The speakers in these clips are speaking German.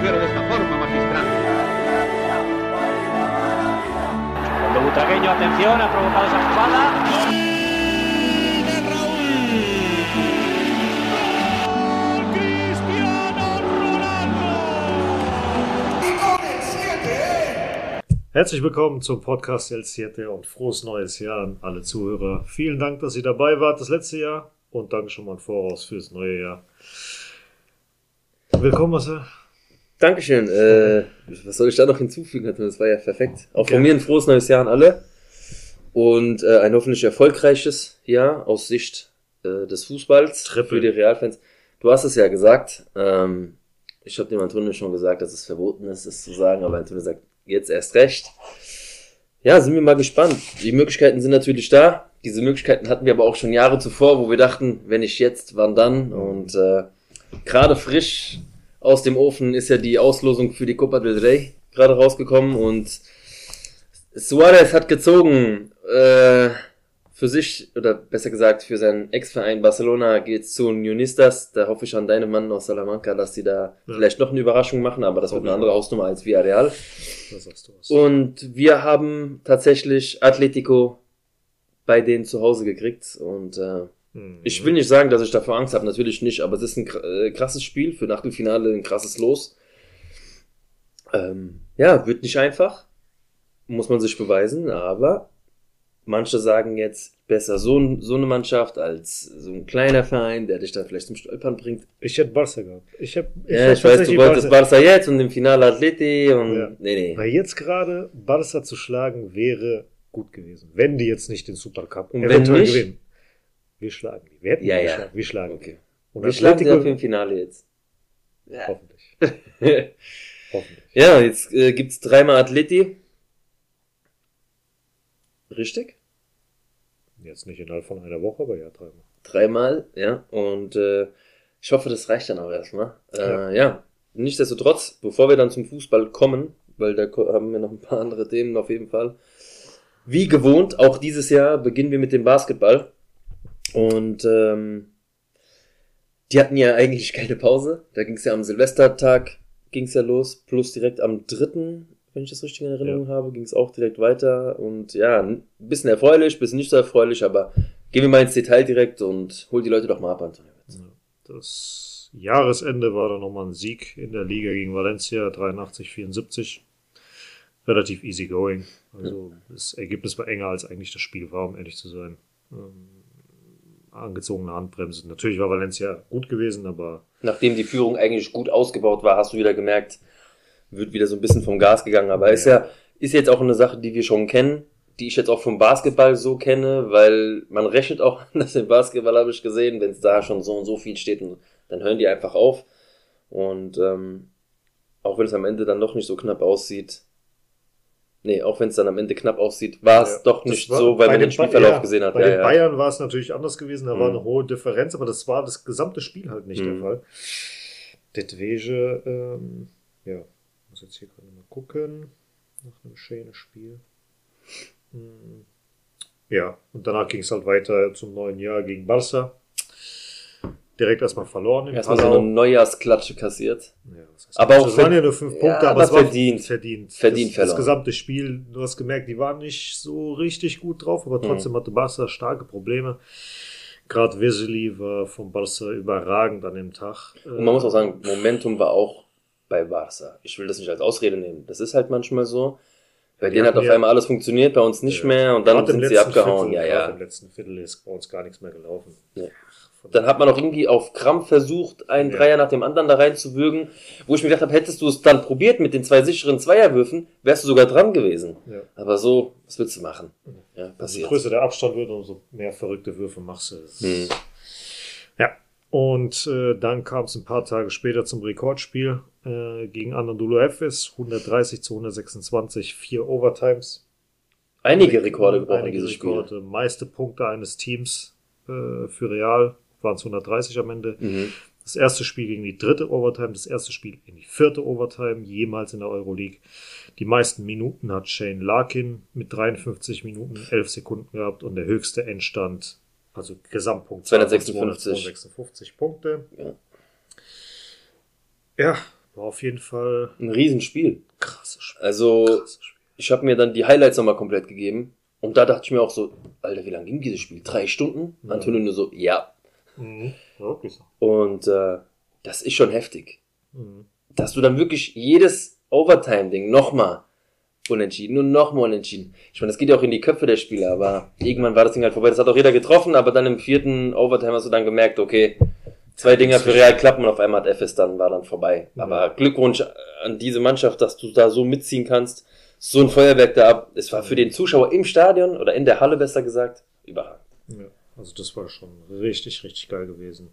mujer de esta forma, magistral. Cuando Butragueño, atención, ha provocado esa jugada. Herzlich willkommen zum Podcast El Siete und frohes neues Jahr an alle Zuhörer. Vielen Dank, dass ihr dabei wart das letzte Jahr und danke schon mal im Voraus fürs neue Jahr. Willkommen, Marcel. Dankeschön. Äh, was soll ich da noch hinzufügen? Das war ja perfekt. Auch von mir ein frohes neues Jahr an alle. Und äh, ein hoffentlich erfolgreiches Jahr aus Sicht äh, des Fußballs Triple. für die Realfans. Du hast es ja gesagt. Ähm, ich habe dem Antonio schon gesagt, dass es verboten ist, es zu sagen, aber Antonio sagt, jetzt erst recht. Ja, sind wir mal gespannt. Die Möglichkeiten sind natürlich da. Diese Möglichkeiten hatten wir aber auch schon Jahre zuvor, wo wir dachten, wenn nicht jetzt, wann dann? Und äh, gerade frisch aus dem Ofen ist ja die Auslosung für die Copa del Rey gerade rausgekommen und Suarez hat gezogen. Äh, für sich, oder besser gesagt, für seinen Ex-Verein Barcelona geht's zu Unionistas. Da hoffe ich an deine Mann aus Salamanca, dass die da Ja. vielleicht noch eine Überraschung machen, aber das wird eine andere Hausnummer als Villarreal. Da sagst du was. Und wir haben tatsächlich Atletico bei denen zu Hause gekriegt und äh. Ich will nicht sagen, dass ich davor Angst habe, natürlich nicht, aber es ist ein äh, krasses Spiel für Achtelfinale, ein krasses Los. Ähm, ja, wird nicht einfach, muss man sich beweisen, aber manche sagen jetzt besser so, so eine Mannschaft als so ein kleiner Verein, der dich dann vielleicht zum Stolpern bringt. Ich hätte Barca gehabt. Ich, hab, ja, hätte ich weiß, du wolltest Barca jetzt und im Finale Atleti und Ja. nee, nee. Weil jetzt gerade Barca zu schlagen wäre gut gewesen. Wenn die jetzt nicht den Supercup Und wenn nicht? gewinnen. Wir schlagen die. Wir hätten Ja, die ja. geschlagen. Wir schlagen Okay. die. Und Wir schlagen Atletico- auf im Finale jetzt. Ja. Hoffentlich. Hoffentlich. Ja, jetzt äh, gibt's dreimal Atleti. Richtig? Jetzt nicht innerhalb von einer Woche, aber ja, dreimal. Dreimal, ja. Und äh, ich hoffe, das reicht dann auch erstmal. Äh, Ja. ja. Nichtsdestotrotz, bevor wir dann zum Fußball kommen, weil da haben wir noch ein paar andere Themen auf jeden Fall. Wie gewohnt, auch dieses Jahr beginnen wir mit dem Basketball. Und ähm, die hatten ja eigentlich keine Pause. Da ging es ja am Silvestertag ging es ja los, plus direkt am dritten, wenn ich das richtig in Erinnerung habe, ging es auch direkt weiter. Und ja, ein bisschen erfreulich, ein bisschen nicht so erfreulich, aber gehen wir mal ins Detail direkt und hol die Leute doch mal ab, Antonio. Das Jahresende war dann nochmal ein Sieg in der Liga gegen Valencia, 83-74. Relativ easy going. Also das Ergebnis war enger als eigentlich das Spiel war, um ehrlich zu sein. Ähm, angezogene Handbremse. Natürlich war Valencia gut gewesen, aber Nachdem die Führung eigentlich gut ausgebaut war, hast du wieder gemerkt, wird wieder so ein bisschen vom Gas gegangen. Aber ist ja, ist jetzt auch eine Sache, die wir schon kennen, die ich jetzt auch vom Basketball so kenne, weil man rechnet auch, dass im Basketball habe ich gesehen, wenn es da schon so und so viel steht, dann hören die einfach auf. Und ähm, auch wenn es am Ende dann doch nicht so knapp aussieht, nee, auch wenn es dann am Ende knapp aussieht, war es Ja, doch nicht war- so, weil man den Ba- Spielverlauf ja, gesehen hat. Bei Ja, den. Bayern war es natürlich anders gewesen, da war Mhm. eine hohe Differenz, aber das war das gesamte Spiel halt nicht der Mhm. Fall. Detwege, ähm, ja, muss jetzt hier gerade mal gucken, nach einem schönen Spiel. Hm. Ja, und danach ging es halt weiter zum neuen Jahr gegen Barca. Direkt erstmal verloren Erstmal so eine Neujahrsklatsche kassiert. Ja, heißt Aber das? auch das waren ja nur fünf Ja, Punkte, aber, aber es war verdient. verdient. Verdient das, das verloren. gesamte Spiel, du hast gemerkt, die waren nicht so richtig gut drauf, aber trotzdem hatte Barca starke Probleme. Gerade Vesely war von Barca überragend an dem Tag. Und man muss auch sagen, Momentum war auch bei Barca. Ich will das nicht als Ausrede nehmen. Das ist halt manchmal so. Bei Die denen hat auf ja- einmal alles funktioniert, bei uns nicht mehr und dann sind sie abgehauen. Viertel, ja, ja. Im letzten Viertel ist bei uns gar nichts mehr gelaufen. Ja. Dann hat man auch irgendwie auf Krampf versucht, einen Ja. Dreier nach dem anderen da reinzuwürgen, wo ich mir gedacht habe, hättest du es dann probiert mit den zwei sicheren Zweierwürfen, wärst du sogar dran gewesen. Ja. Aber so, was willst du machen? Ja, Also je passiert. größer der Abstand wird, umso mehr verrückte Würfe machst du. Hm. Ja. Und äh, dann kam es ein paar Tage später zum Rekordspiel äh, gegen Anadolu Efes. 130 zu 126, vier Overtimes. Einige Rekorde gebrochen, Einige. Rekorde. Meiste Punkte eines Teams äh, für Real waren es 130 am Ende. Mhm. Das erste Spiel gegen die dritte Overtime, das erste Spiel in die vierte Overtime, jemals in der Euroleague. Die meisten Minuten hat Shane Larkin mit 53 Minuten 11 Sekunden gehabt und der höchste Endstand, also Gesamtpunkt 256. 256 Punkte. Ja. Ja, war auf jeden Fall Ein Riesenspiel. krasses Spiel. Also, Krasses Spiel. ich habe mir dann die Highlights nochmal komplett gegeben. Und da dachte ich mir auch so, Alter, wie lange ging dieses Spiel? Drei Stunden? Ja. Antonio nur so, ja. Mhm. Wirklich so. Und äh, das ist schon heftig. Mhm. Dass du dann wirklich jedes Overtime-Ding nochmal unentschieden und nochmal unentschieden. Ich meine, das geht ja auch in die Köpfe der Spieler, aber irgendwann war das Ding halt vorbei. Das hat auch jeder getroffen, aber dann im vierten Overtime hast du dann gemerkt, okay, zwei Dinger für Real klappen und auf einmal hat FS dann, war dann vorbei. Ja. Aber Glückwunsch an diese Mannschaft, dass du da so mitziehen kannst. So ein Feuerwerk da ab. Es war für den Zuschauer im Stadion oder in der Halle besser gesagt, überragend. Also das war schon richtig, richtig geil gewesen.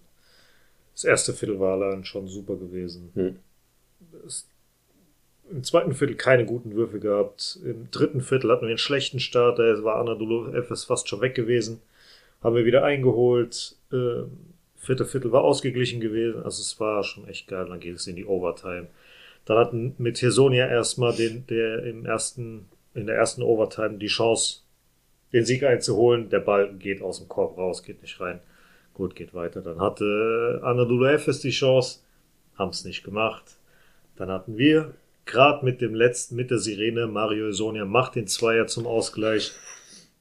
Das erste Viertel war allein schon super gewesen. Hm. Im zweiten Viertel keine guten Würfe gehabt. Im dritten Viertel hatten wir einen schlechten Start. Da war Anadolu FS fast schon weg gewesen. Haben wir wieder eingeholt. Ähm, vierte Viertel war ausgeglichen gewesen. Also es war schon echt geil. Dann geht es in die Overtime. Dann hatten mit Hirsonia erstmal den, der im ersten, in der ersten Overtime die Chance, den Sieg einzuholen. Der Ball geht aus dem Korb raus, geht nicht rein. Gut, geht weiter. Dann hatte Anadolu Efes die Chance, haben es nicht gemacht. Dann hatten wir, gerade mit dem letzten, mit der Sirene, Mario Sonia macht den Zweier zum Ausgleich.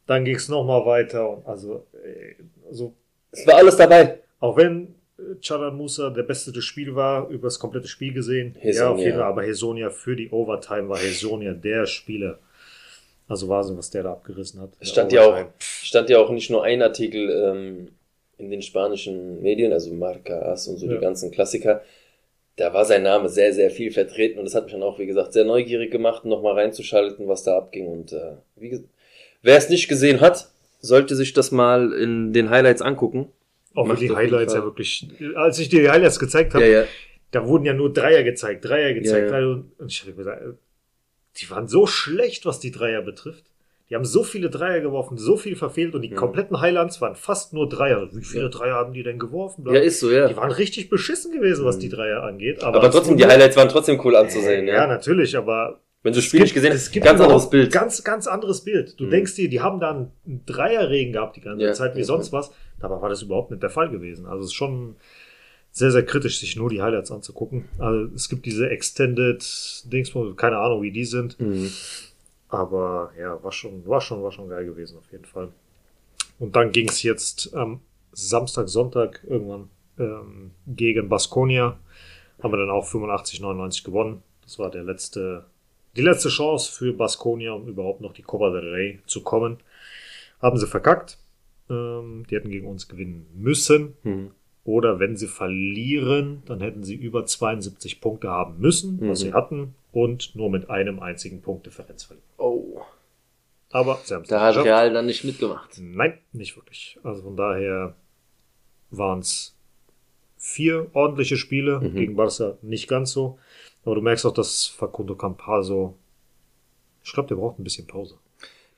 Dann ging es nochmal weiter. Und also, äh, also, Es war alles dabei. auch wenn äh, Chadan Musa der Beste des Spiels war, über das komplette Spiel gesehen, ja, Hesonia. auf jeden Fall, aber Hesonia für die Overtime war Hesonia der Spieler. Also Wahnsinn, was der da abgerissen hat. Es stand ja auch, stand ja auch nicht nur ein Artikel ähm, in den spanischen Medien, also Marca, As und so Ja. die ganzen Klassiker. Da war sein Name sehr, sehr viel vertreten und das hat mich dann auch, wie gesagt, sehr neugierig gemacht, nochmal reinzuschalten, was da abging. Und äh, wie wer es nicht gesehen hat, sollte sich das mal in den Highlights angucken. Auch die Highlights ja wirklich. Als ich dir die Highlights gezeigt habe, Ja, ja. da wurden ja nur Dreier gezeigt, Dreier gezeigt. Ja. Und ich habe gesagt, äh, die waren so schlecht, was die Dreier betrifft. Die haben so viele Dreier geworfen, so viel verfehlt und die Ja. kompletten Highlights waren fast nur Dreier. Wie viele Dreier haben die denn geworfen? Ja, ist so, ja. Die waren richtig beschissen gewesen, was Mhm. die Dreier angeht. Aber, es trotzdem, die Highlights waren trotzdem cool anzusehen, ja, ja. natürlich, aber Wenn du das Spiel nicht gesehen es hast, gibt ganz anderes Bild. Ganz, ganz anderes Bild. Du Mhm. denkst dir, die haben da einen Dreierregen gehabt die ganze Ja, Zeit, wie ja, sonst was. Dabei war das überhaupt nicht der Fall gewesen. Also es ist schon sehr, sehr kritisch, sich nur die Highlights anzugucken. Also es gibt diese Extended Dings, keine Ahnung, wie die sind. Mhm. Aber ja, war schon, war schon, war schon geil gewesen, auf jeden Fall. Und dann ging es jetzt am Samstag, Sonntag irgendwann ähm, gegen Baskonia. Haben wir dann auch 85, 99 gewonnen. Das war der letzte, die letzte Chance für Baskonia, um überhaupt noch die Copa del Rey zu kommen. Haben sie verkackt. Ähm, die hätten gegen uns gewinnen müssen. Mhm. Oder wenn sie verlieren, dann hätten sie über 72 Punkte haben müssen, was Mhm. sie hatten, und nur mit einem einzigen Punkt Differenz verlieren. Oh, Aber sie haben es da hat geschafft. Real dann nicht mitgemacht. Nein, nicht wirklich. Also von daher waren es vier ordentliche Spiele Mhm. gegen Barca, nicht ganz so. Aber du merkst auch, dass Facundo Campaso, ich glaube, der braucht ein bisschen Pause.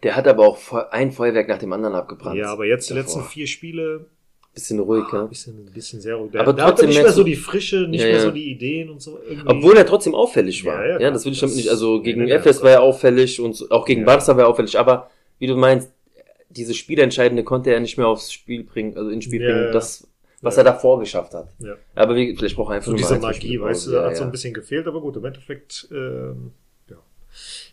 Der hat aber auch ein Feuerwerk nach dem anderen abgebrannt. Ja, aber jetzt die davor. letzten vier Spiele, Bisschen ruhig, ein ja. bisschen, bisschen sehr ruhig. Aber der hatte trotzdem nicht mehr so die Frische, nicht Ja, mehr ja. so die Ideen und so. Irgendwie. Obwohl er trotzdem auffällig war. Ja, Ja, das will ich damit nicht. Also gegen Ja, FS war er auffällig und auch gegen. Barca war er auffällig. Aber wie du meinst, diese Spielentscheidende konnte er nicht mehr aufs Spiel bringen, also ins Spiel bringen, das, was Ja. er davor geschafft hat. Ja. Aber wie, vielleicht braucht er einfach So nur diese ein, Magie, weißt du, hat ja, so ein bisschen gefehlt, aber gut, im Endeffekt, ähm, ja,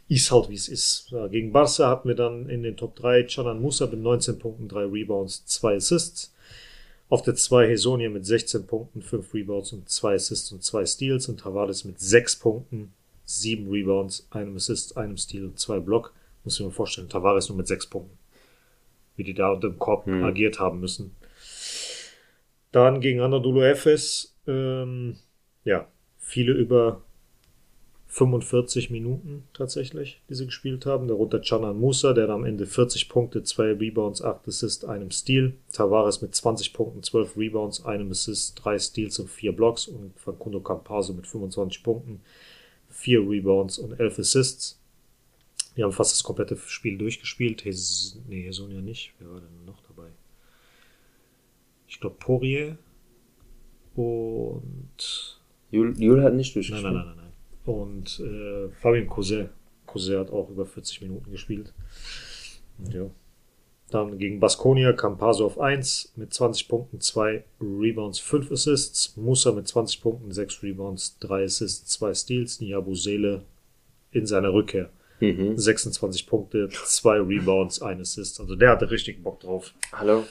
ist halt wie es ist. Gegen Barca hatten wir dann in den Top 3 Chanan Musa mit 19 Punkten, 3 Rebounds, 2 Assists. Auf der 2 Hesonia mit 16 Punkten, 5 Rebounds und 2 Assists und 2 Steals und Tavares mit 6 Punkten, 7 Rebounds, einem Assist, einem Steal und 2 Block. Muss ich mir vorstellen, Tavares nur mit 6 Punkten. Wie die da unter dem Korb Hm. agiert haben müssen. Dann gegen Anadolu Efes, ähm, ja, viele über 45 Minuten tatsächlich, die sie gespielt haben. Darunter Canan Musa, der am Ende 40 Punkte, 2 Rebounds, 8 Assists, einem Steal. Tavares mit 20 Punkten, 12 Rebounds, einem Assist, 3 Steals und 4 Blocks. Und Facundo Campaso mit 25 Punkten, 4 Rebounds und 11 Assists. Die haben fast das komplette Spiel durchgespielt. Hes nee, Hesonia nicht. Wer war denn noch dabei? Ich glaube Poirier und Jul, Jul hat nicht durchgespielt. nein, nein, nein, nein. Und äh, Fabien Couset. Couset hat auch über 40 Minuten gespielt. Und ja. Dann gegen Baskonia kam Paso auf 1 mit 20 Punkten, 2 Rebounds, 5 Assists. Musa mit 20 Punkten, 6 Rebounds, 3 Assists, 2 Steals. Niabu Sele in seiner Rückkehr. Mhm. 26 Punkte, 2 Rebounds, 1 Assist. Also der hatte richtig Bock drauf. Hallo,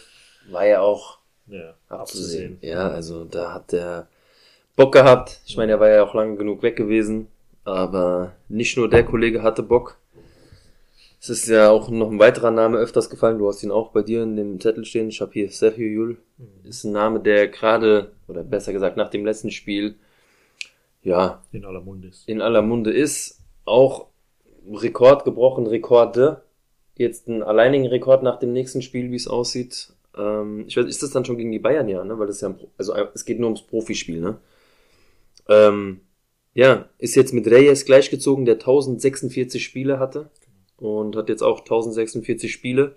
war ja auch Ja, abzusehen. Ja, also da hat der Bock gehabt. Ich meine, er war ja auch lange genug weg gewesen. Aber nicht nur der Kollege hatte Bock. Es ist ja auch noch ein weiterer Name öfters gefallen. Du hast ihn auch bei dir in dem Zettel stehen. Ich habe hier Sergio Yul. Ist ein Name, der gerade, oder besser gesagt nach dem letzten Spiel, ja, In aller Munde ist. in aller Munde ist. Auch Rekord gebrochen, Rekorde. Jetzt einen alleinigen Rekord nach dem nächsten Spiel, wie es aussieht. Ähm, ich weiß, ist das dann schon gegen die Bayern, ja, ne? Weil das ja, ein Pro also es geht nur ums Profispiel, ne? Ähm, ja, ist jetzt mit Reyes gleichgezogen, der 1046 Spiele hatte und hat jetzt auch 1046 Spiele.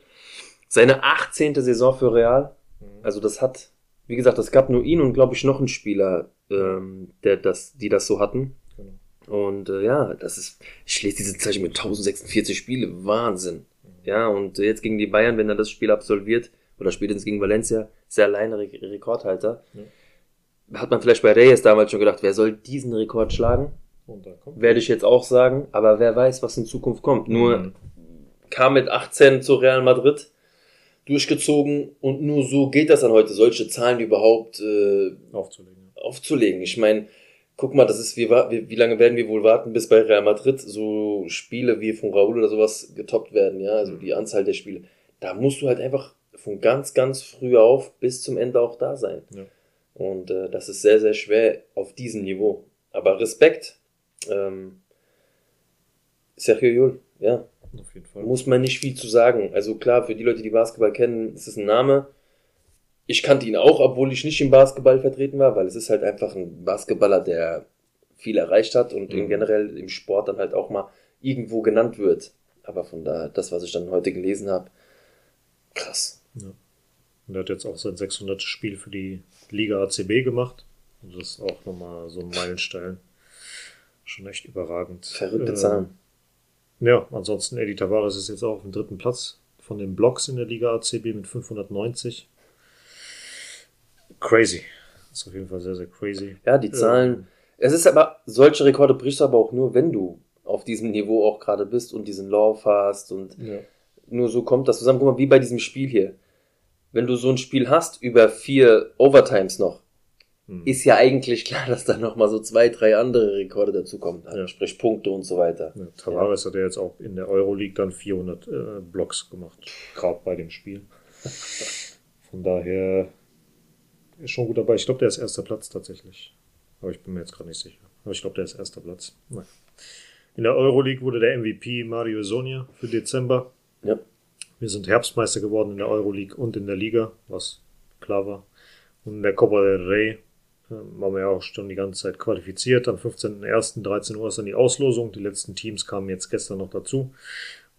Seine 18. Saison für Real. Also das hat, wie gesagt, es gab nur ihn und glaube ich noch einen Spieler, ähm, der das, die das so hatten. Genau. Und äh, ja, das ist, ich lese diese Zeichen mit 1046 Spiele, Wahnsinn. Ja, und jetzt gegen die Bayern, wenn er das Spiel absolviert, oder spätestens gegen Valencia, ist er alleine Re Rekordhalter. Hat man vielleicht bei Reyes damals schon gedacht, wer soll diesen Rekord schlagen? Und da kommt. Werde ich jetzt auch sagen, aber wer weiß, was in Zukunft kommt. Nur Mhm. kam mit 18 zu Real Madrid durchgezogen und nur so geht das dann heute, solche Zahlen überhaupt äh, aufzulegen. aufzulegen. Ich meine, guck mal, das ist, wie, wie, wie lange werden wir wohl warten, bis bei Real Madrid so Spiele wie von Raúl oder sowas getoppt werden, ja, also die Anzahl der Spiele. Da musst du halt einfach von ganz, ganz früh auf bis zum Ende auch da sein. Ja. Und äh, das ist sehr, sehr schwer auf diesem Niveau. Aber Respekt, ähm, Sergio Jul, ja, Auf jeden Fall. muss man nicht viel zu sagen. Also klar, für die Leute, die Basketball kennen, ist es ein Name. Ich kannte ihn auch, obwohl ich nicht im Basketball vertreten war, weil es ist halt einfach ein Basketballer, der viel erreicht hat und Mhm. generell im Sport dann halt auch mal irgendwo genannt wird. Aber von da, das, was ich dann heute gelesen habe, krass. Und er hat jetzt auch sein 600. Spiel für die Liga ACB gemacht. Und das ist auch nochmal so ein Meilenstein. Schon echt überragend. Verrückte Ähm, Zahlen. Ja, ansonsten Eddie Tavares ist jetzt auch auf dem dritten Platz von den Blocks in der Liga ACB mit 590. Crazy. Das ist auf jeden Fall sehr, sehr crazy. Ja, die Zahlen. Es ist aber, solche Rekorde brichst du aber auch nur, wenn du auf diesem Niveau auch gerade bist und diesen Lauf hast und Ja. nur so kommt das zusammen. Guck mal, wie bei diesem Spiel hier. Wenn du so ein Spiel hast über vier Overtimes noch, Hm. ist ja eigentlich klar, dass da nochmal so zwei, drei andere Rekorde dazukommen. Also Ja. Sprich Punkte und so weiter. Ja, Tavares hat ja jetzt auch in der Euroleague dann 400 äh, Blocks gemacht, gerade bei dem Spiel. Von daher ist schon gut dabei. Ich glaube, der ist erster Platz tatsächlich. Aber ich bin mir jetzt gerade nicht sicher. Aber ich glaube, der ist erster Platz. Naja. In der Euroleague wurde der MVP Mario Sonia für Dezember. Ja. Wir sind Herbstmeister geworden in der Euroleague und in der Liga, was klar war. Und in der Copa del Rey äh, waren wir ja auch schon die ganze Zeit qualifiziert. Am 15.01. 13 Uhr ist dann die Auslosung. Die letzten Teams kamen jetzt gestern noch dazu.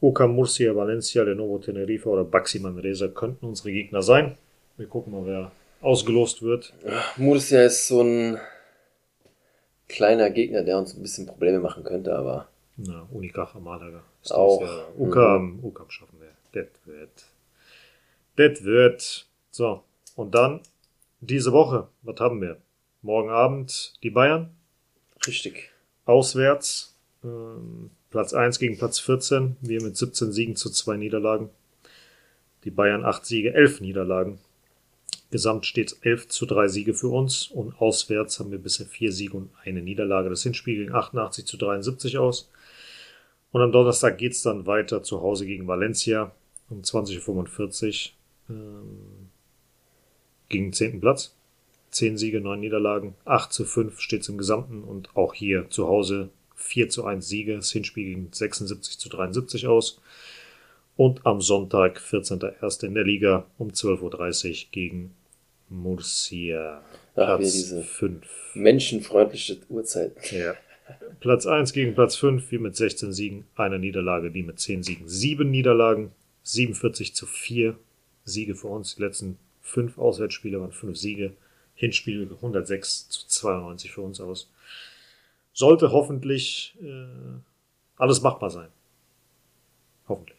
UK Murcia, Valencia, Lenovo Tenerife oder Baxi Manresa könnten unsere Gegner sein. Wir gucken mal, wer ausgelost wird. Murcia ist so ein kleiner Gegner, der uns ein bisschen Probleme machen könnte, aber Na, Unicaja Malaga. Ist Auch. das Ja, UCAM, UCAM schaffen wir. Das wird. Das wird. So. Und dann diese Woche. Was haben wir? Morgen Abend die Bayern. richtig. Auswärts. Ähm, Platz 1 gegen Platz 14. Wir mit 17 Siegen zu zwei Niederlagen. Die Bayern 8 Siege, 11 Niederlagen. Gesamt steht 11 zu 3 Siege für uns. Und auswärts haben wir bisher 4 Siege und eine Niederlage. Das Hinspiel ging 88 zu 73 aus. Und am Donnerstag geht's dann weiter zu Hause gegen Valencia um 20.45 Uhr. Ähm, gegen den 10. Platz. 10 Siege, 9 Niederlagen. 8 zu 5 steht's im Gesamten. Und auch hier zu Hause 4 zu 1 Siege. Das Hinspiel ging 76 zu 73 aus. Und am Sonntag, 14.01. in der Liga um 12.30 Uhr gegen Murcia. Ach, Platz diese- 5. Menschenfreundliche Uhrzeit. Ja. Platz 1 gegen Platz 5, wir mit 16 Siegen, einer Niederlage, die mit 10 Siegen, 7 Niederlagen, 47 zu 4 Siege für uns. Die letzten 5 Auswärtsspiele waren 5 Siege. Hinspiel 106 zu 92 für uns aus. Sollte hoffentlich äh, alles machbar sein. Hoffentlich.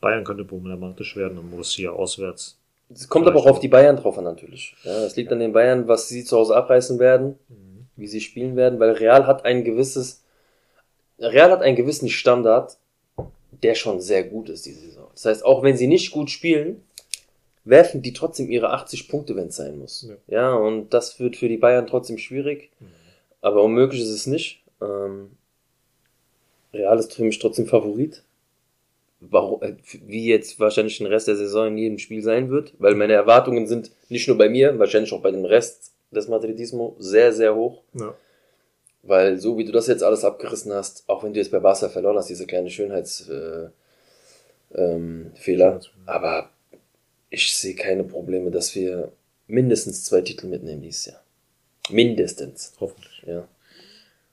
Bayern könnte problematisch werden und Borussia auswärts. Es kommt aber auch auf die Bayern drauf an, natürlich. Ja, es liegt an den Bayern, was sie zu Hause abreißen werden, wie sie spielen werden, weil Real hat ein gewisses, Real hat einen gewissen Standard, der schon sehr gut ist, diese Saison. Das heißt, auch wenn sie nicht gut spielen, werfen die trotzdem ihre 80 Punkte, wenn es sein muss. Ja. Ja. und das wird für die Bayern trotzdem schwierig, aber unmöglich ist es nicht. Ähm, Real ist für mich trotzdem Favorit. Warum, äh, wie jetzt wahrscheinlich den Rest der Saison in jedem Spiel sein wird, weil meine Erwartungen sind nicht nur bei mir, wahrscheinlich auch bei dem Rest des Madridismo sehr, sehr hoch. Ja. Weil so wie du das jetzt alles abgerissen hast, auch wenn du jetzt bei Barca verloren hast, diese kleine Schönheitsfehler, äh, ähm, aber ich sehe keine Probleme, dass wir mindestens zwei Titel mitnehmen dieses Jahr. Mindestens. Hoffentlich. Ja.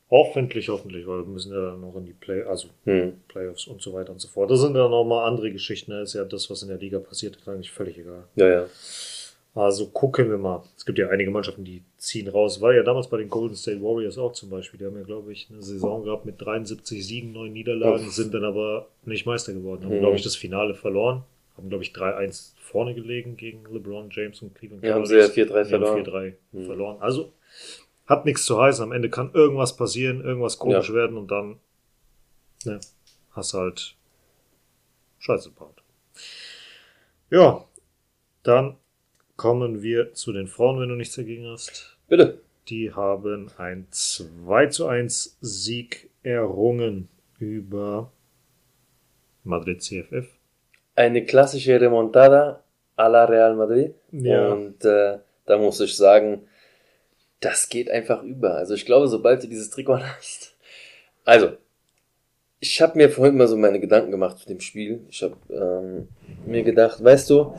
Hoffentlich, hoffentlich, weil wir müssen ja dann noch in die Play, also Hm. Playoffs und so weiter und so fort. Das sind ja nochmal andere Geschichten. Da ist ja das, was in der Liga passiert, ist eigentlich völlig egal. Ja, ja. Also gucken wir mal. Es gibt ja einige Mannschaften, die ziehen raus. War ja damals bei den Golden State Warriors auch zum Beispiel. Die haben ja, glaube ich, eine Saison gehabt mit 73 Siegen, 9 Niederlagen, Uff. sind dann aber nicht Meister geworden. Haben, Mhm. glaube ich, das Finale verloren. Haben, glaube ich, 3-1 vorne gelegen gegen LeBron James und Cleveland Ja, haben sie ja 4-3 Die haben verloren. 4-3 Mhm. verloren. Also hat nichts zu heißen. Am Ende kann irgendwas passieren, irgendwas komisch Ja. werden und dann ne, hast halt Scheiße gebaut. Ja, dann kommen wir zu den Frauen, wenn du nichts dagegen hast. Bitte. Die haben ein 2 zu 1 Sieg errungen über Madrid CFF. Eine klassische Remontada a la Real Madrid. Ja. Und äh, da muss ich sagen, das geht einfach über. Also ich glaube, sobald du dieses Trikot hast. Also, ich habe mir vorhin mal so meine Gedanken gemacht zu dem Spiel. Ich habe ähm, mir gedacht, weißt du,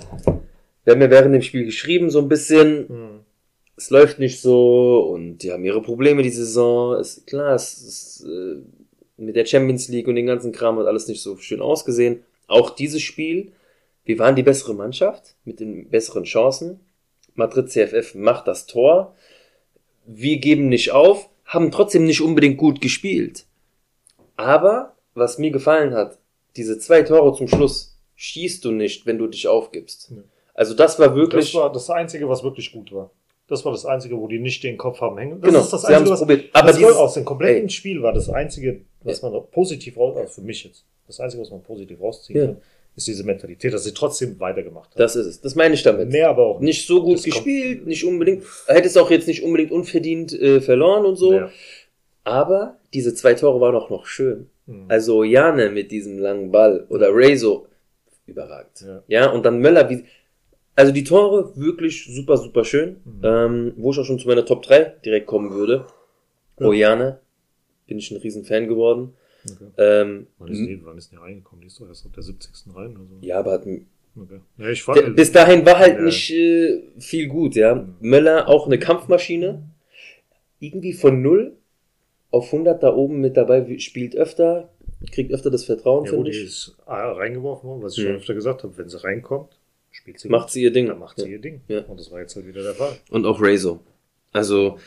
wir haben ja während dem Spiel geschrieben, so ein bisschen, Hm. es läuft nicht so und die haben ihre Probleme die Saison. Ist klar, es ist äh, mit der Champions League und den ganzen Kram hat alles nicht so schön ausgesehen. Auch dieses Spiel, wir waren die bessere Mannschaft mit den besseren Chancen. Madrid CFF macht das Tor. Wir geben nicht auf, haben trotzdem nicht unbedingt gut gespielt. Aber was mir gefallen hat, diese zwei Tore zum Schluss schießt du nicht, wenn du dich aufgibst. Nee. Also das war wirklich Das war das Einzige, was wirklich gut war. Das war das Einzige, wo die nicht den Kopf haben hängen. Das Genau, ist das Einzige, was, probiert. Aber das dieses- aus dem kompletten ey. Spiel war das Einzige, was man positiv raus, also für mich jetzt, das Einzige, was man positiv rausziehen Ja. kann, ist diese Mentalität, dass sie trotzdem weitergemacht haben. Das ist es. Das meine ich damit. Mehr aber auch Nicht so gut Das gespielt, nicht unbedingt. Hättest auch jetzt nicht unbedingt unverdient äh, verloren und so. Ja. Aber diese zwei Tore waren auch noch schön. Mhm. Also Jane mit diesem langen Ball oder Rezo überragend. Ja. Ja, und dann Möller wie. Also die Tore wirklich super, super schön. Mhm. Ähm, wo ich auch schon zu meiner Top 3 direkt kommen würde. Ja. Ojane. Bin ich ein riesen Fan geworden. Okay. Ähm, Wann ist, die, wann ist die reingekommen? Die ist doch erst auf der 70. rein oder so. ja, aber hat Okay. ja ich fand, Der, bis dahin war halt Ja. nicht äh, viel gut, ja. Mhm. Möller auch eine Kampfmaschine. Irgendwie von 0 auf 100 da oben mit dabei, spielt öfter, kriegt öfter das Vertrauen, ja, finde die ich. ist ah, reingeworfen worden, was ich Mhm. schon öfter gesagt habe, wenn sie reinkommt, spielt sie Macht sie ihr Ding. dann macht sie Ja. ihr Ding. Ja. Und das war jetzt halt wieder der Fall. Und auch Rezo. Also,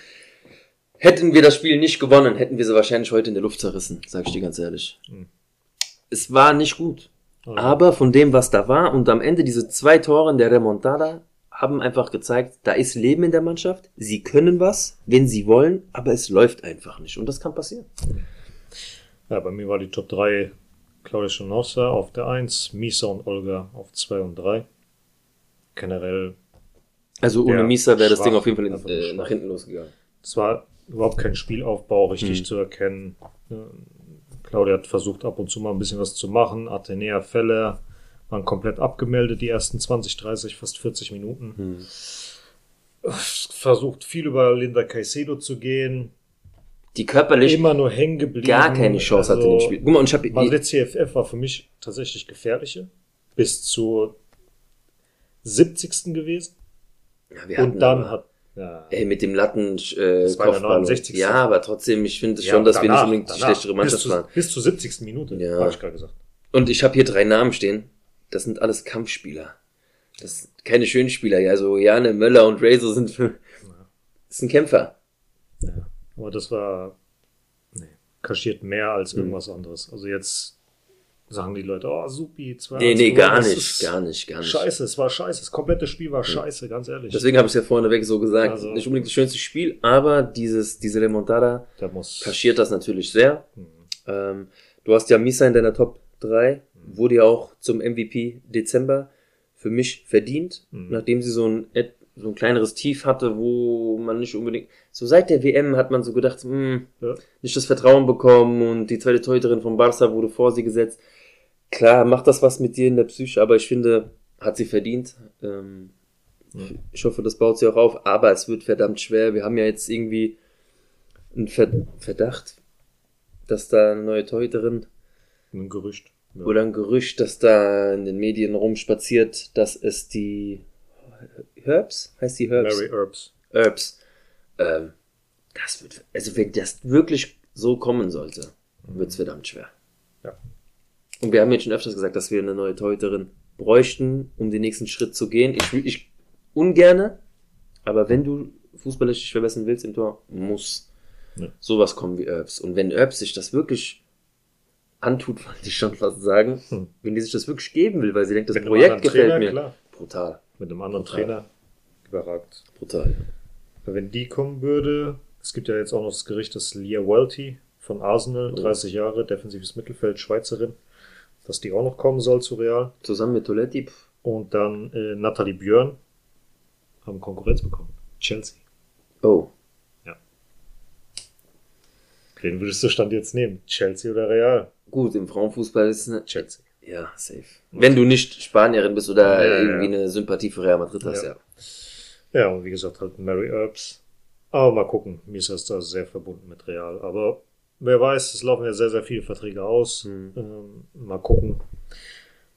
hätten wir das Spiel nicht gewonnen, hätten wir sie wahrscheinlich heute in der Luft zerrissen, sag ich dir ganz ehrlich. Mhm. Es war nicht gut. Also, Aber von dem, was da war und am Ende diese zwei Tore in der Remontada haben einfach gezeigt, da ist Leben in der Mannschaft. Sie können was, wenn sie wollen, aber es läuft einfach nicht. Und das kann passieren. Ja, bei mir war die Top 3 Claudia Schanossa auf der 1, Misa und Olga auf 2 und 3. Generell, Also ohne Misa wäre das. Ding auf jeden Fall in, äh, nach hinten losgegangen. es war überhaupt kein Spielaufbau richtig Mhm. zu erkennen. Claudia hat versucht ab und zu mal ein bisschen was zu machen. Athenea Fälle waren komplett abgemeldet, die ersten 20, 30, fast 40 Minuten. Hm. Versucht viel über Linda Caicedo zu gehen. Die körperlich Immer nur hängen geblieben. gar keine Chance hatte in dem Also, Spiel. Guck mal, und ich habe Madrid CFF war für mich tatsächlich gefährliche. Bis zur 70. gewesen. ja, wir Und dann aber- hat. Ja, Ey, mit dem Latten äh, Das war der Kopfball. 69. Ja, aber trotzdem, ich finde ja, schon, dass wir nicht danach- unbedingt die danach, schlechtere Mannschaft bis zu, waren. Bis zur 70. Minute, Ja. habe ich gerade gesagt. Und ich habe hier drei Namen stehen. Das sind alles Kampfspieler. Das sind keine Schönspieler. Ja, so Jane, Möller und Razor sind für, das sind Kämpfer. Ja. Aber das war nee, kaschiert mehr als Mhm. irgendwas anderes. Also jetzt sagen die Leute, oh, supi, 2 Nee, nee, gar nicht, gar nicht, gar nicht. Scheiße, es war scheiße. Das komplette Spiel war scheiße, ganz ehrlich. Deswegen habe ich es ja vorneweg so gesagt. Also- nicht unbedingt das schönste Spiel, aber dieses, diese Remontada kaschiert das natürlich sehr. Hm. Ähm, du hast ja Misa in deiner Top 3, wurde ja auch zum MVP Dezember für mich verdient, Mhm. nachdem sie so ein, so ein kleineres Tief hatte, wo man nicht unbedingt, so seit der WM hat man so gedacht, hm, Ja. nicht das Vertrauen bekommen und die zweite Torhüterin von Barca wurde vor sie gesetzt. Klar, macht das was mit dir in der Psyche, aber ich finde, hat sie verdient. Ähm, Ich hoffe, das baut sie auch auf, aber es wird verdammt schwer. Wir haben ja jetzt irgendwie einen Ver Verdacht, dass da eine neue Torhüterin Ein Gerücht. Ja. oder ein Gerücht, dass da in den Medien rumspaziert, dass es die Herbs, heißt die Herbs? Mary Earps. Herbs. Ähm, das wird, also wenn das wirklich so kommen sollte, wird es verdammt schwer. Ja. Und wir haben jetzt schon öfters gesagt, dass wir eine neue Torhüterin bräuchten, um den nächsten Schritt zu gehen. Ich, ich ungerne, aber wenn du fußballisch dich verbessern willst im Tor, muss Ja. sowas kommen wie Herbs. Und wenn Herbs sich das wirklich antut, wollte ich schon fast sagen, Hm. wenn die sich das wirklich geben will, weil sie denkt, das Mit Projekt gefällt Trainer, mir. klar. Brutal, Mit einem anderen Total. Trainer. Überragt. brutal. Wenn die kommen würde, es gibt ja jetzt auch noch das Gericht, dass Leah Welty von Arsenal, Oh. 30 Jahre, defensives Mittelfeld, Schweizerin, dass die auch noch kommen soll zu Real. Zusammen mit Toletti, Und dann äh, Nathalie Björn haben Konkurrenz bekommen. Chelsea. oh, Wen würdest du Stand jetzt nehmen? Chelsea oder Real? Gut, im Frauenfußball ist es Chelsea. ja safe. Wenn du nicht Spanierin bist oder Ja, ja, irgendwie ja. eine Sympathie für Real Madrid hast, ja. Ja. Ja, und wie gesagt, halt Mary Earps. Aber mal gucken. Mir ist das da sehr verbunden mit Real. Aber wer weiß, es laufen ja sehr, sehr viele Verträge aus. Hm. Ähm, mal gucken,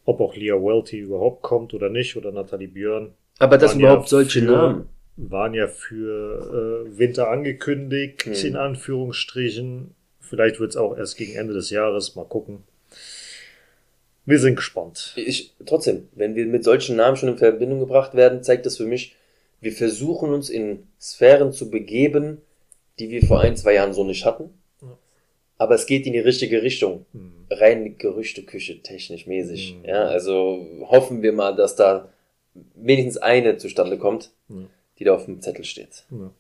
ob auch Leah Welty überhaupt kommt oder nicht. Oder Nathalie Björn. Aber Waren überhaupt ja solche für- Namen. Waren ja für äh, Winter angekündigt, Hm. in Anführungsstrichen. Vielleicht wird es auch erst gegen Ende des Jahres. Mal gucken. Wir sind gespannt. Ich, trotzdem, wenn wir mit solchen Namen schon in Verbindung gebracht werden, zeigt das für mich, wir versuchen uns in Sphären zu begeben, die wir vor ein, zwei Jahren so nicht hatten. Aber es geht in die richtige Richtung. Hm. Rein Gerüchteküche, technisch mäßig. Mhm. Ja, also hoffen wir mal, dass da wenigstens eine zustande kommt, Ja. die da auf dem Zettel steht. Ja.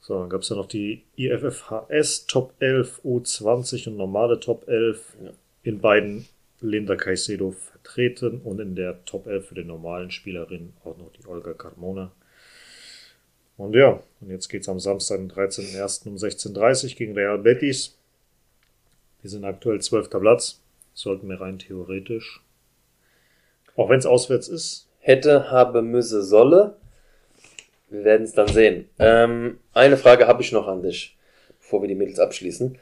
So, dann gab es ja noch die IFFHS Top 11, U20 und normale Top 11. Ja. In beiden Linda Caicedo vertreten und in der Top 11 für den normalen Spielerin auch noch die Olga Carmona. Und ja, und jetzt geht's am Samstag, den 13.01. um 16.30 Uhr gegen Real Betis. Wir sind aktuell 12. Platz. Sollten wir rein theoretisch. Auch wenn es auswärts ist. Hätte, habe, müsse, solle. Wir werden es dann sehen. Ähm, eine Frage habe ich noch an dich, bevor wir die Mädels abschließen.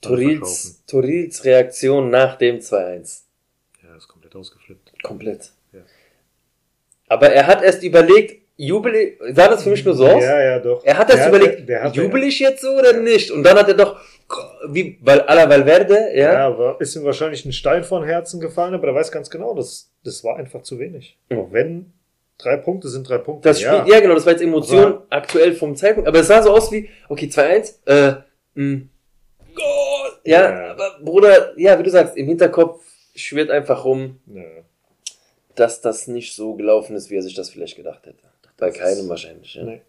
Torils, Torils Reaktion nach dem 2-1. Ja, ist komplett ausgeflippt. Komplett. Ja. Aber er hat erst überlegt, jubel sah das für mich nur so aus? Ja, ja, doch. Er hat das Der überlegt, hatte- der hatte- jubel ich jetzt so oder nicht? Und dann hat er doch, wie, weil à la Valverde, ja, Ja, war, ist ihm wahrscheinlich ein Stein von Herzen gefallen, aber er weiß ganz genau, das, das war einfach zu wenig. Mhm. Auch wenn drei Punkte sind drei Punkte. das Spiel, ja. genau, das war jetzt Emotion Aber- aktuell vom Zeitpunkt, aber es sah so aus wie, okay, 2-1, äh, mh, Goal! Ja, Ja. aber Bruder, ja, wie du sagst, im Hinterkopf schwirrt einfach rum, Ja. dass das nicht so gelaufen ist, wie er sich das vielleicht gedacht hätte. Bei keinem wahrscheinlich, ja. Nee.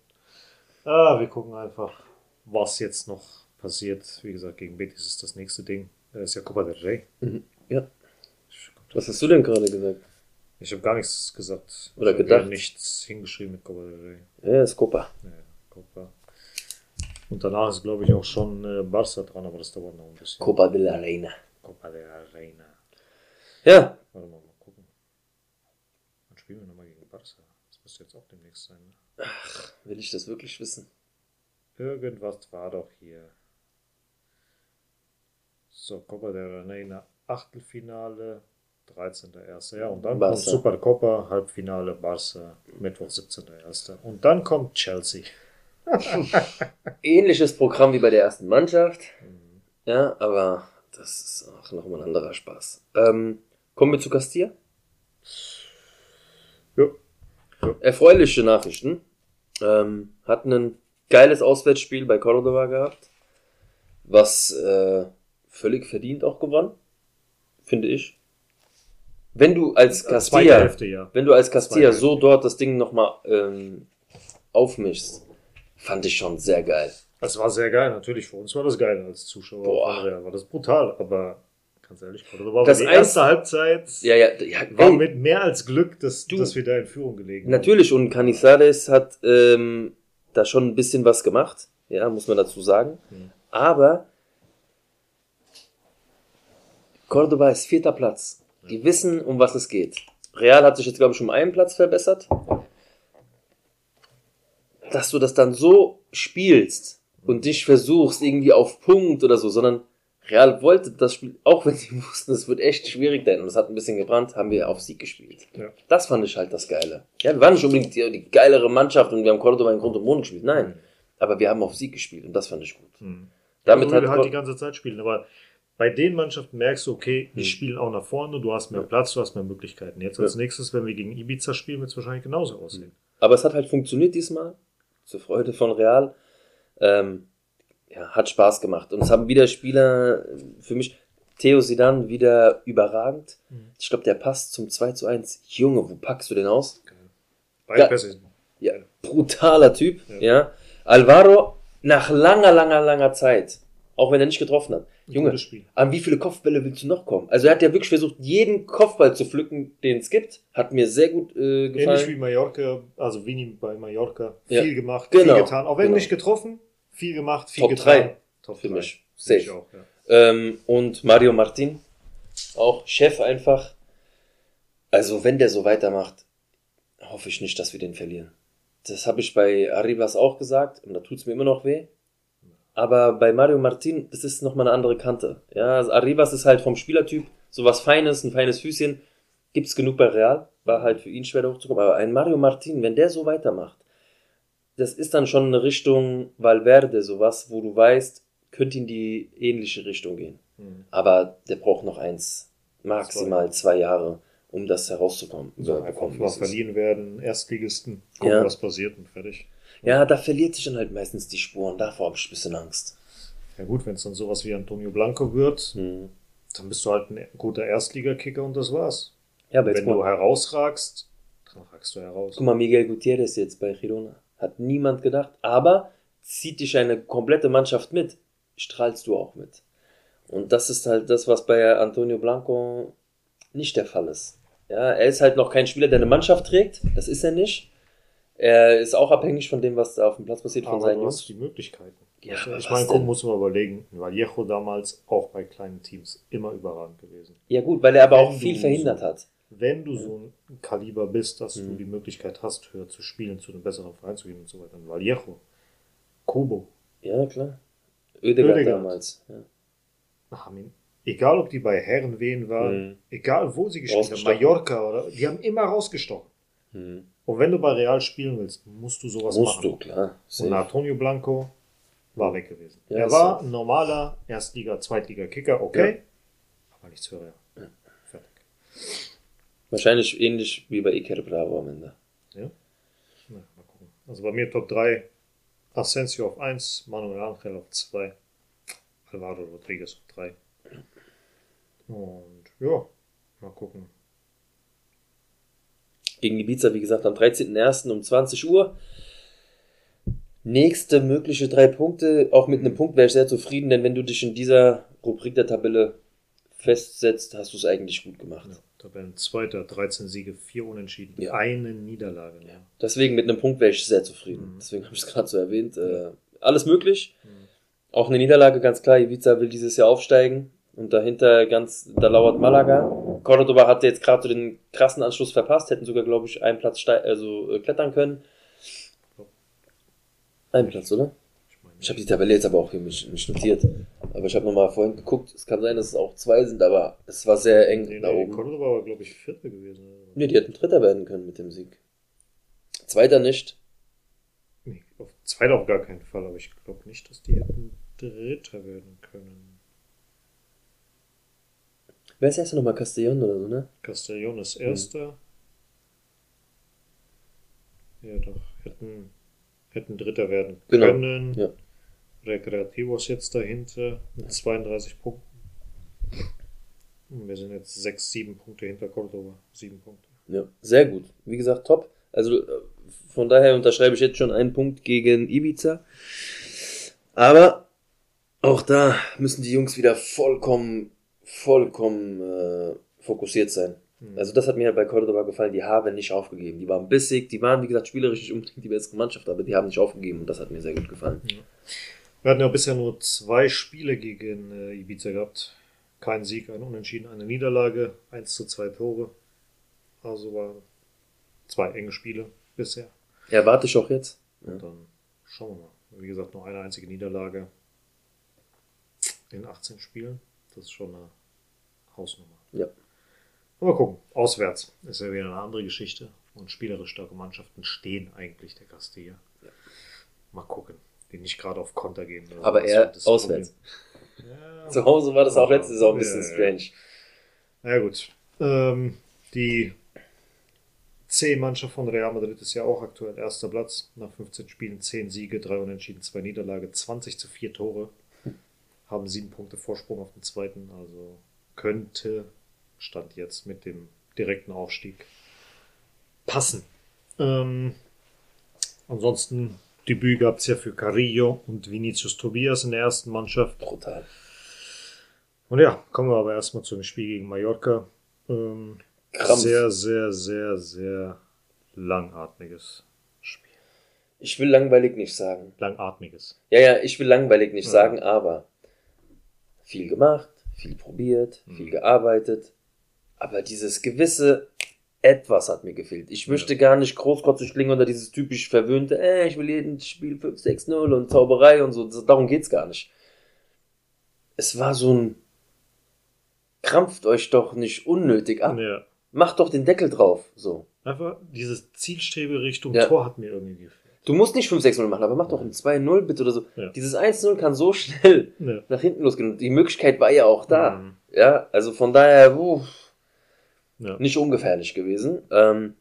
Ah, wir gucken einfach, was jetzt noch passiert. Wie gesagt, gegen Betis ist das nächste Ding. Das ist ja Copa del Rey. Mhm. Ja. Was hast du denn gerade gesagt? Ich habe gar nichts gesagt. Oder Ich gedacht. nichts hingeschrieben mit Copa del Rey. Ja, ist Copa. Ja, Copa. Und danach ist, glaube ich, auch schon äh, Barca dran, aber das dauert noch ein bisschen. Copa de la Reina. Copa de la Reina. Ja, Warte mal, mal gucken. Wann spielen wir nochmal gegen Barca? Das müsste jetzt auch demnächst sein. Ne? will ich das wirklich wissen? Irgendwas war doch hier. So, Copa de Reina, Achtelfinale, 13.01. Ja, und dann Barca. kommt Supercopa, Halbfinale, Barca, Mittwoch, 17.01. Und dann kommt Chelsea. Ähnliches Programm wie bei der ersten Mannschaft. Ja, aber das ist auch nochmal ein anderer Spaß. Ähm, kommen wir zu Castilla? Ja. Erfreuliche Nachrichten. Ähm, hatten ein geiles Auswärtsspiel bei Cordoba gehabt, was äh, völlig verdient auch gewonnen. finde ich. Wenn du als Castilla, Hälfte, ja. wenn du als Castilla so dort das Ding nochmal ähm, aufmischst, fand ich schon sehr geil. Das war sehr geil, natürlich. Für uns war das geil als Zuschauer. Boah. Real war das brutal, aber ganz ehrlich, Cordoba war Das die erste Halbzeit Ja, ja, ja war ey, mit mehr als Glück, dass, Du. dass wir da in Führung gelegen Natürlich, und Canizares hat ähm, da schon ein bisschen was gemacht, ja, muss man dazu sagen. Mhm. Aber Cordoba ist vierter Platz. Die wissen, um was es geht. Real hat sich jetzt, glaube ich, um einen Platz verbessert. Dass du das dann so spielst und dich versuchst, irgendwie auf Punkt oder so, sondern Real wollte das Spiel, auch wenn sie wussten, es wird echt schwierig, denn und es hat ein bisschen gebrannt, haben wir auf Sieg gespielt. Ja. Das fand ich halt das Geile. Ja, wir waren nicht unbedingt die, die geilere Mannschaft und wir haben Cordoba in Grund und Boden gespielt. Nein. Aber wir haben auf Sieg gespielt und das fand ich gut. Mhm. Damit so wie hat wir halt die ganze Zeit spielen. Aber bei den Mannschaften merkst du, okay, die Mhm. spielen auch nach vorne, du hast mehr Platz, du hast mehr Möglichkeiten. Jetzt als Ja. nächstes, wenn wir gegen Ibiza spielen, wird es wahrscheinlich genauso aussehen. Aber es hat halt funktioniert diesmal. Zur Freude von Real. Ähm, ja, hat Spaß gemacht. Und es haben wieder Spieler, äh, für mich, Theo Sidan wieder überragend. Mhm. Ich glaube, der passt zum 2 zu 1. Junge, wo packst du den aus? Beide Ja. Ja, brutaler Typ. Ja. Ja. Alvaro, nach langer, langer, langer Zeit, auch wenn er nicht getroffen hat. Junge, an wie viele Kopfbälle willst du noch kommen? Also er hat ja wirklich versucht, jeden Kopfball zu pflücken, den es gibt. Hat mir sehr gut äh, Ähnlich wie gefallen. Mallorca, also Vini bei Mallorca, Ja. viel gemacht, Genau. viel getan. Auch wenn Genau. nicht getroffen, viel gemacht, viel Top getan. drei. Top Für drei. mich. Sehe ich Safe. auch, ja. Ähm, und Mario Martin, auch Chef einfach. Also wenn der so weitermacht, hoffe ich nicht, dass wir den verlieren. Das habe ich bei Arribas auch gesagt und da tut's mir immer noch weh. Aber bei Mario Martin, das ist nochmal eine andere Kante. Ja, also Arribas ist halt vom Spielertyp sowas Feines, ein feines Füßchen. Gibt's genug bei Real. War halt für ihn schwer da hochzukommen. Aber ein Mario Martin, wenn der so weitermacht, das ist dann schon eine Richtung Valverde, sowas, wo du weißt, könnte in die ähnliche Richtung gehen. Mhm. Aber der braucht noch eins, maximal zwei Jahre, um das herauszukommen. So, einfach mal verliehen werden, Erstligisten, gucken, Ja. was passiert und fertig. Ja, da verliert sich dann halt meistens die Spuren. Davor habe ich ein bisschen Angst. Ja gut, wenn es dann sowas wie Antonio Blanco wird, Hm. dann bist du halt ein guter Erstligakicker und das war's. Ja, aber Wenn du herausragst, dann ragst du heraus. guck mal, Miguel Gutierrez jetzt bei Girona. Hat niemand gedacht. Aber zieht dich eine komplette Mannschaft mit, strahlst du auch mit. Und das ist halt das, was bei Antonio Blanco nicht der Fall ist. Ja, er ist halt noch kein Spieler, der eine Mannschaft trägt. Das ist er nicht. Er ist auch abhängig von dem, was da auf dem Platz passiert, von Aber seinen du Jungs. hast die Möglichkeiten. Ja, aber ich meine, muss man überlegen, Vallejo damals auch bei kleinen Teams immer überragend gewesen. Ja gut, weil er aber auch viel verhindert hat. Wenn du so ein Kaliber bist, dass du Mhm. die Möglichkeit hast, höher zu spielen, zu einem besseren Verein zu gehen und so weiter, dann Vallejo, Kubo, Ja, klar. Ödegaard, Ødegaard. damals. Ja. ihn, egal ob die bei Herren wen waren, Mhm. egal wo sie gespielt haben. Mallorca oder, die haben immer rausgestochen. Hm. Und wenn du bei Real spielen willst, musst du sowas Musst machen. du, klar. Und Safe. Antonio Blanco war weg gewesen. Ja, er war ein normaler Erstliga-, Zweitliga-Kicker, okay, aber nichts für Real. Fertig. Wahrscheinlich ähnlich wie bei Iker Bravo am Ende. Ja? Na, mal gucken. Also bei mir Top 3, Asensio auf 1, Manuel Angel auf 2, Alvaro Rodriguez auf 3. Und ja, mal gucken. Gegen Ibiza, wie gesagt, am 13.01. um 20 Uhr. Nächste mögliche drei Punkte. Auch mit einem Punkt wäre ich sehr zufrieden, denn wenn du dich in dieser Rubrik der Tabelle festsetzt, hast du es eigentlich gut gemacht. Ja, Tabellenzweiter, 13 Siege, 4 Unentschieden, Ja. eine Niederlage. nur. Deswegen mit einem Punkt wäre ich sehr zufrieden. Mhm. Deswegen habe ich es gerade so erwähnt. Äh, alles möglich. Mhm. Auch eine Niederlage, ganz klar. Ibiza will dieses Jahr aufsteigen. Und dahinter ganz, da lauert Malaga. Cordoba hatte jetzt gerade so den krassen Anschluss verpasst, hätten sogar, glaube ich, einen Platz also äh, klettern können. Ein Platz, oder? Ich habe die Tabelle jetzt aber auch hier nicht, nicht notiert. Aber ich habe nochmal vorhin geguckt. Es kann sein, dass es auch zwei sind, aber es war sehr eng nee, da nee, oben. Cordoba war, glaube ich, Vierter gewesen. Nee, die hätten Dritter werden können mit dem Sieg. Zweiter nicht. Nee, auf Zweiter auf gar keinen Fall, aber ich glaube nicht, dass die hätten Dritter werden können. Wer ist erst nochmal Castellón oder so, ne? Castellón Mhm. ist Erster. Ja, doch. Hätten, hätten Dritter werden Genau, können. ja. Recreativos jetzt dahinter mit 32 Punkten. Wir sind jetzt sechs, sieben Punkte hinter Cordoba. Sieben Punkte. Ja, sehr gut. Wie gesagt, top. Also äh, von daher unterschreibe ich jetzt schon einen Punkt gegen Ibiza. Aber auch da müssen die Jungs wieder vollkommen, vollkommen äh, fokussiert sein. Also das hat mir halt bei Cordoba gefallen. Die haben nicht aufgegeben. Die waren bissig. Die waren, wie gesagt, spielerisch nicht unbedingt die bessere Mannschaft, aber die haben nicht aufgegeben und das hat mir sehr gut gefallen. Wir hatten ja bisher nur zwei Spiele gegen äh, Ibiza gehabt. Kein Sieg, ein Unentschieden, eine Niederlage, 1 zu 2 Tore. Also waren zwei enge Spiele bisher. Erwarte ich auch jetzt. Und dann schauen wir mal. Wie gesagt, nur eine einzige Niederlage in 18 Spielen. Das ist schon eine Hausnummer. Ja. Aber gucken, auswärts ist ja wieder eine andere Geschichte. Und spielerisch starke Mannschaften stehen eigentlich der Castilla. Ja. Mal gucken, die nicht gerade auf Konter gehen. Aber eher auswärts. Ja, Zu Hause war das auch letzte Saison ein bisschen Ja, ja. strange. Na gut. Ähm, die C-Mannschaft von Real Madrid ist ja auch aktuell erster Platz. Nach 15 Spielen 10 Siege, 3 Unentschieden, 2 Niederlage, 20 zu 4 Tore. Haben 7 Punkte Vorsprung auf den zweiten. Also könnte Stand jetzt mit dem direkten Aufstieg passen. Ähm, ansonsten Debüt gab es ja für Carrillo und Vinicius Tobias in der ersten Mannschaft. Brutal. Und ja, kommen wir aber erstmal zum Spiel gegen Mallorca. Ähm, Krampf. sehr, sehr, sehr, sehr langatmiges Spiel. Ich will langweilig nicht sagen. Langatmiges. Ja, ja, ich will langweilig nicht Ja. sagen, aber viel gemacht, viel probiert, Mhm. viel gearbeitet. Aber dieses gewisse Etwas hat mir gefehlt. Ich möchte gar nicht großkotzig klingen oder dieses typisch verwöhnte, äh, ich will jeden Spiel 5, 6, 0 und Zauberei und so. Darum geht's gar nicht. Es war so ein, krampft euch doch nicht unnötig ab. Ja. Macht doch den Deckel drauf, so. Einfach dieses Zielstrebe Richtung Ja. Tor hat mir irgendwie gefehlt. Du musst nicht 5, 6, 0 machen, aber mach doch ein 2-0 bitte oder so. Ja. Dieses 1-0 kann so schnell Ja. nach hinten losgehen. Die Möglichkeit war ja auch da. Mhm. Ja, also von daher, uff, Ja. nicht ungefährlich gewesen. Ähm,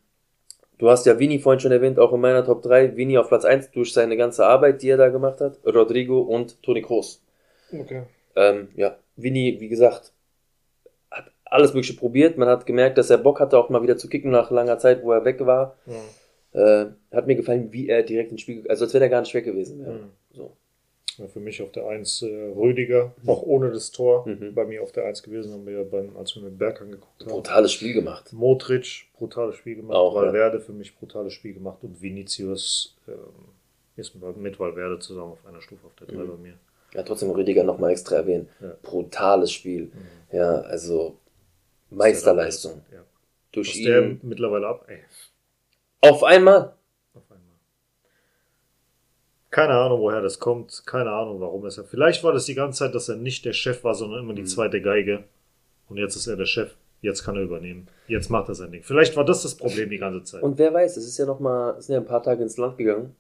du hast ja Vini vorhin schon erwähnt, auch in meiner Top 3. Vini auf Platz 1 durch seine ganze Arbeit, die er da gemacht hat. Rodrigo und Toni Kroos. Okay. Ähm, ja, Vini, wie gesagt, hat alles Mögliche probiert. Man hat gemerkt, dass er Bock hatte, auch mal wieder zu kicken nach langer Zeit, wo er weg war. Ja. Äh, hat mir gefallen, wie er direkt ins Spiel, also als wäre er gar nicht weg gewesen. Ja. Mhm. So. Ja, für mich auf der 1 äh, Rüdiger, auch ohne das Tor. Mhm. Bei mir auf der 1 gewesen, haben wir ja beim, als wir mit Berg angeguckt haben. Brutales Spiel gemacht. Modric, brutales Spiel gemacht. Auch, ja. Valverde für mich brutales Spiel gemacht. Und Vinicius ähm, ist mit Valverde zusammen auf einer Stufe auf der 3 Mhm. bei mir. Ja, trotzdem Rüdiger nochmal extra erwähnen. Ja. Brutales Spiel. Mhm. Ja, also Meisterleistung. Ja. Durch Was der ihn. mittlerweile ab. Ey, auf einmal. Keine Ahnung, woher das kommt. Keine Ahnung, warum es. Vielleicht war das die ganze Zeit, dass er nicht der Chef war, sondern immer die Mhm. zweite Geige. Und jetzt ist er der Chef. Jetzt kann er übernehmen. Jetzt macht er sein Ding. Vielleicht war das das Problem die ganze Zeit. Und wer weiß, es ist ja noch mal, es sind ja ein paar Tage ins Land gegangen.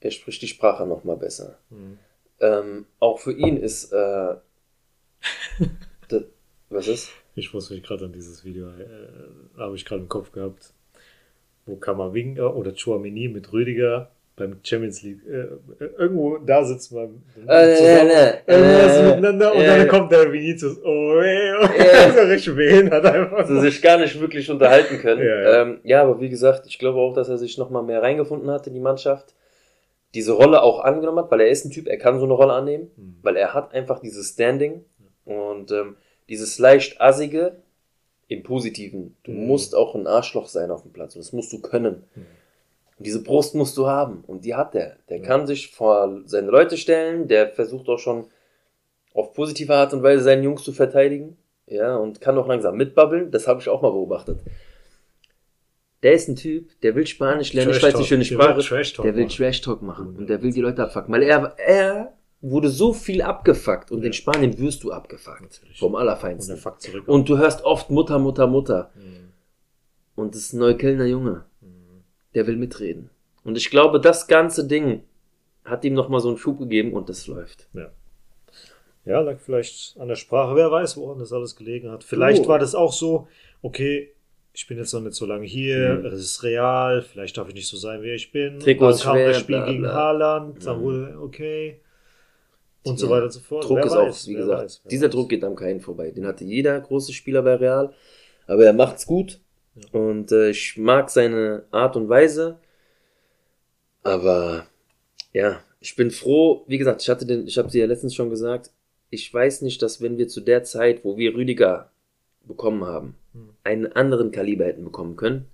Er spricht die Sprache noch mal besser. Mhm. Ähm, auch für ihn ist, äh, das, was ist? Ich muss mich gerade an dieses Video, äh, habe ich gerade im Kopf gehabt, wo Kamavinga oder Chouameni mit Rüdiger beim Champions League äh, äh, irgendwo da sitzen beim Äh, zusammen, äh, irgendwas äh, miteinander und äh, dann kommt der Vinicius, oh, ey, oh, Äh. so richtig behindert einfach. Sie sich gar nicht wirklich unterhalten können. Ja, ja. Ähm, ja, aber wie gesagt, ich glaube auch, dass er sich noch mal mehr reingefunden hat in die Mannschaft. Diese Rolle auch angenommen hat, weil er ist ein Typ, er kann so eine Rolle annehmen. Mhm. weil er hat einfach dieses Standing und ähm, dieses leicht assige im Positiven. Du Mhm. musst auch ein Arschloch sein auf dem Platz und das musst du können. Mhm. Und diese Brust musst du haben und die hat er. Der Ja. kann sich vor seine Leute stellen, der versucht auch schon auf positive Art und Weise seinen Jungs zu verteidigen. Ja, und kann auch langsam mitbabbeln. Das habe ich auch mal beobachtet. Der ist ein Typ, der will Spanisch lernen. Ich weiß nicht, Der will Sprache. Trash-Talk Der will. Trash Talk machen Mhm. und der will die Leute abfucken. Weil er, er wurde so viel abgefuckt und Ja. in Spanien wirst du abgefuckt. Natürlich. Vom Und Allerfeinsten. der zurück. Und du hörst oft Mutter, Mutter, Mutter. Mhm. Und das ist ein Neuköllner Junge. Der will mitreden. Und ich glaube, das ganze Ding hat ihm nochmal so einen Schub gegeben und das läuft. Ja, lag vielleicht an der Sprache. Wer weiß, woran das alles gelegen hat. Vielleicht Oh. war das auch so, okay, ich bin jetzt noch nicht so lange hier, Mhm. es ist real, vielleicht darf ich nicht so sein, wie ich bin. Trikot dann kam schwer, das Spiel bla, gegen bla. Haaland, dann Mhm. wurde, okay. Und so weiter und so fort. Druck Wer ist weiß, auch, wie gesagt, weiß, dieser weiß. Druck geht am keinen vorbei. Den hatte jeder große Spieler bei Real, aber er macht's gut und äh, ich mag seine Art und Weise. Aber ja, ich bin froh, wie gesagt, ich hatte den, ich habe dir ja letztens schon gesagt, ich weiß nicht, dass wenn wir zu der Zeit, wo wir Rüdiger bekommen haben, Hm. einen anderen Kaliber hätten bekommen können,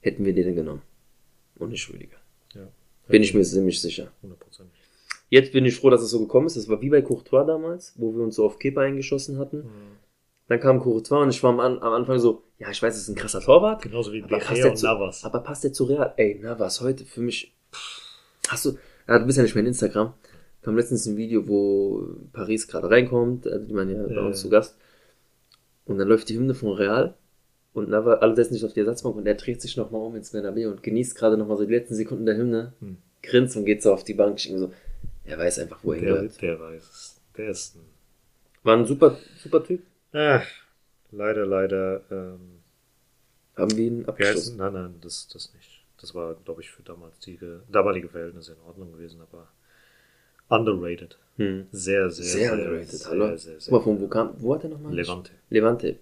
hätten wir den genommen. Und nicht Rüdiger. Ja. Bin ich mir ziemlich sicher. 100%. Jetzt bin ich froh, dass es so gekommen ist. Das war wie bei Courtois damals, wo wir uns so auf Kepa eingeschossen hatten. Mhm. Dann kam Courtois und ich war am, am Anfang so, ja, ich weiß, es ist ein krasser Torwart. Genauso wie Aber passt, und zu, Navas. aber passt der zu Real? Ey, Navas, heute für mich. Hast du. Ja, du bist ja nicht mehr in Instagram. Kam letztens ein Video, wo Paris gerade reinkommt, also die waren ja bei Ja, uns ja. zu Gast. Und dann läuft die Hymne von Real. Und Navas, alle setzen sich auf die Ersatzbank und er dreht sich nochmal um ins Bernabeu und genießt gerade nochmal so die letzten Sekunden der Hymne. Hm. Grinst und geht so auf die Bank. Ich so, er weiß einfach, wo er hingehört. der weiß es. Der ist ein. War ein super, super Typ. Äh, leider, leider. Ähm, Haben wir ihn abgeschlossen. nein, nein, das, das nicht. Das war, glaube ich, für damals die, damalige Verhältnisse in Ordnung gewesen, aber underrated. Hm. Sehr, sehr, Sehr underrated, sehr, hallo. Sehr, sehr, Guck mal, von wo kam, wo hat er nochmal? Levante. Levante.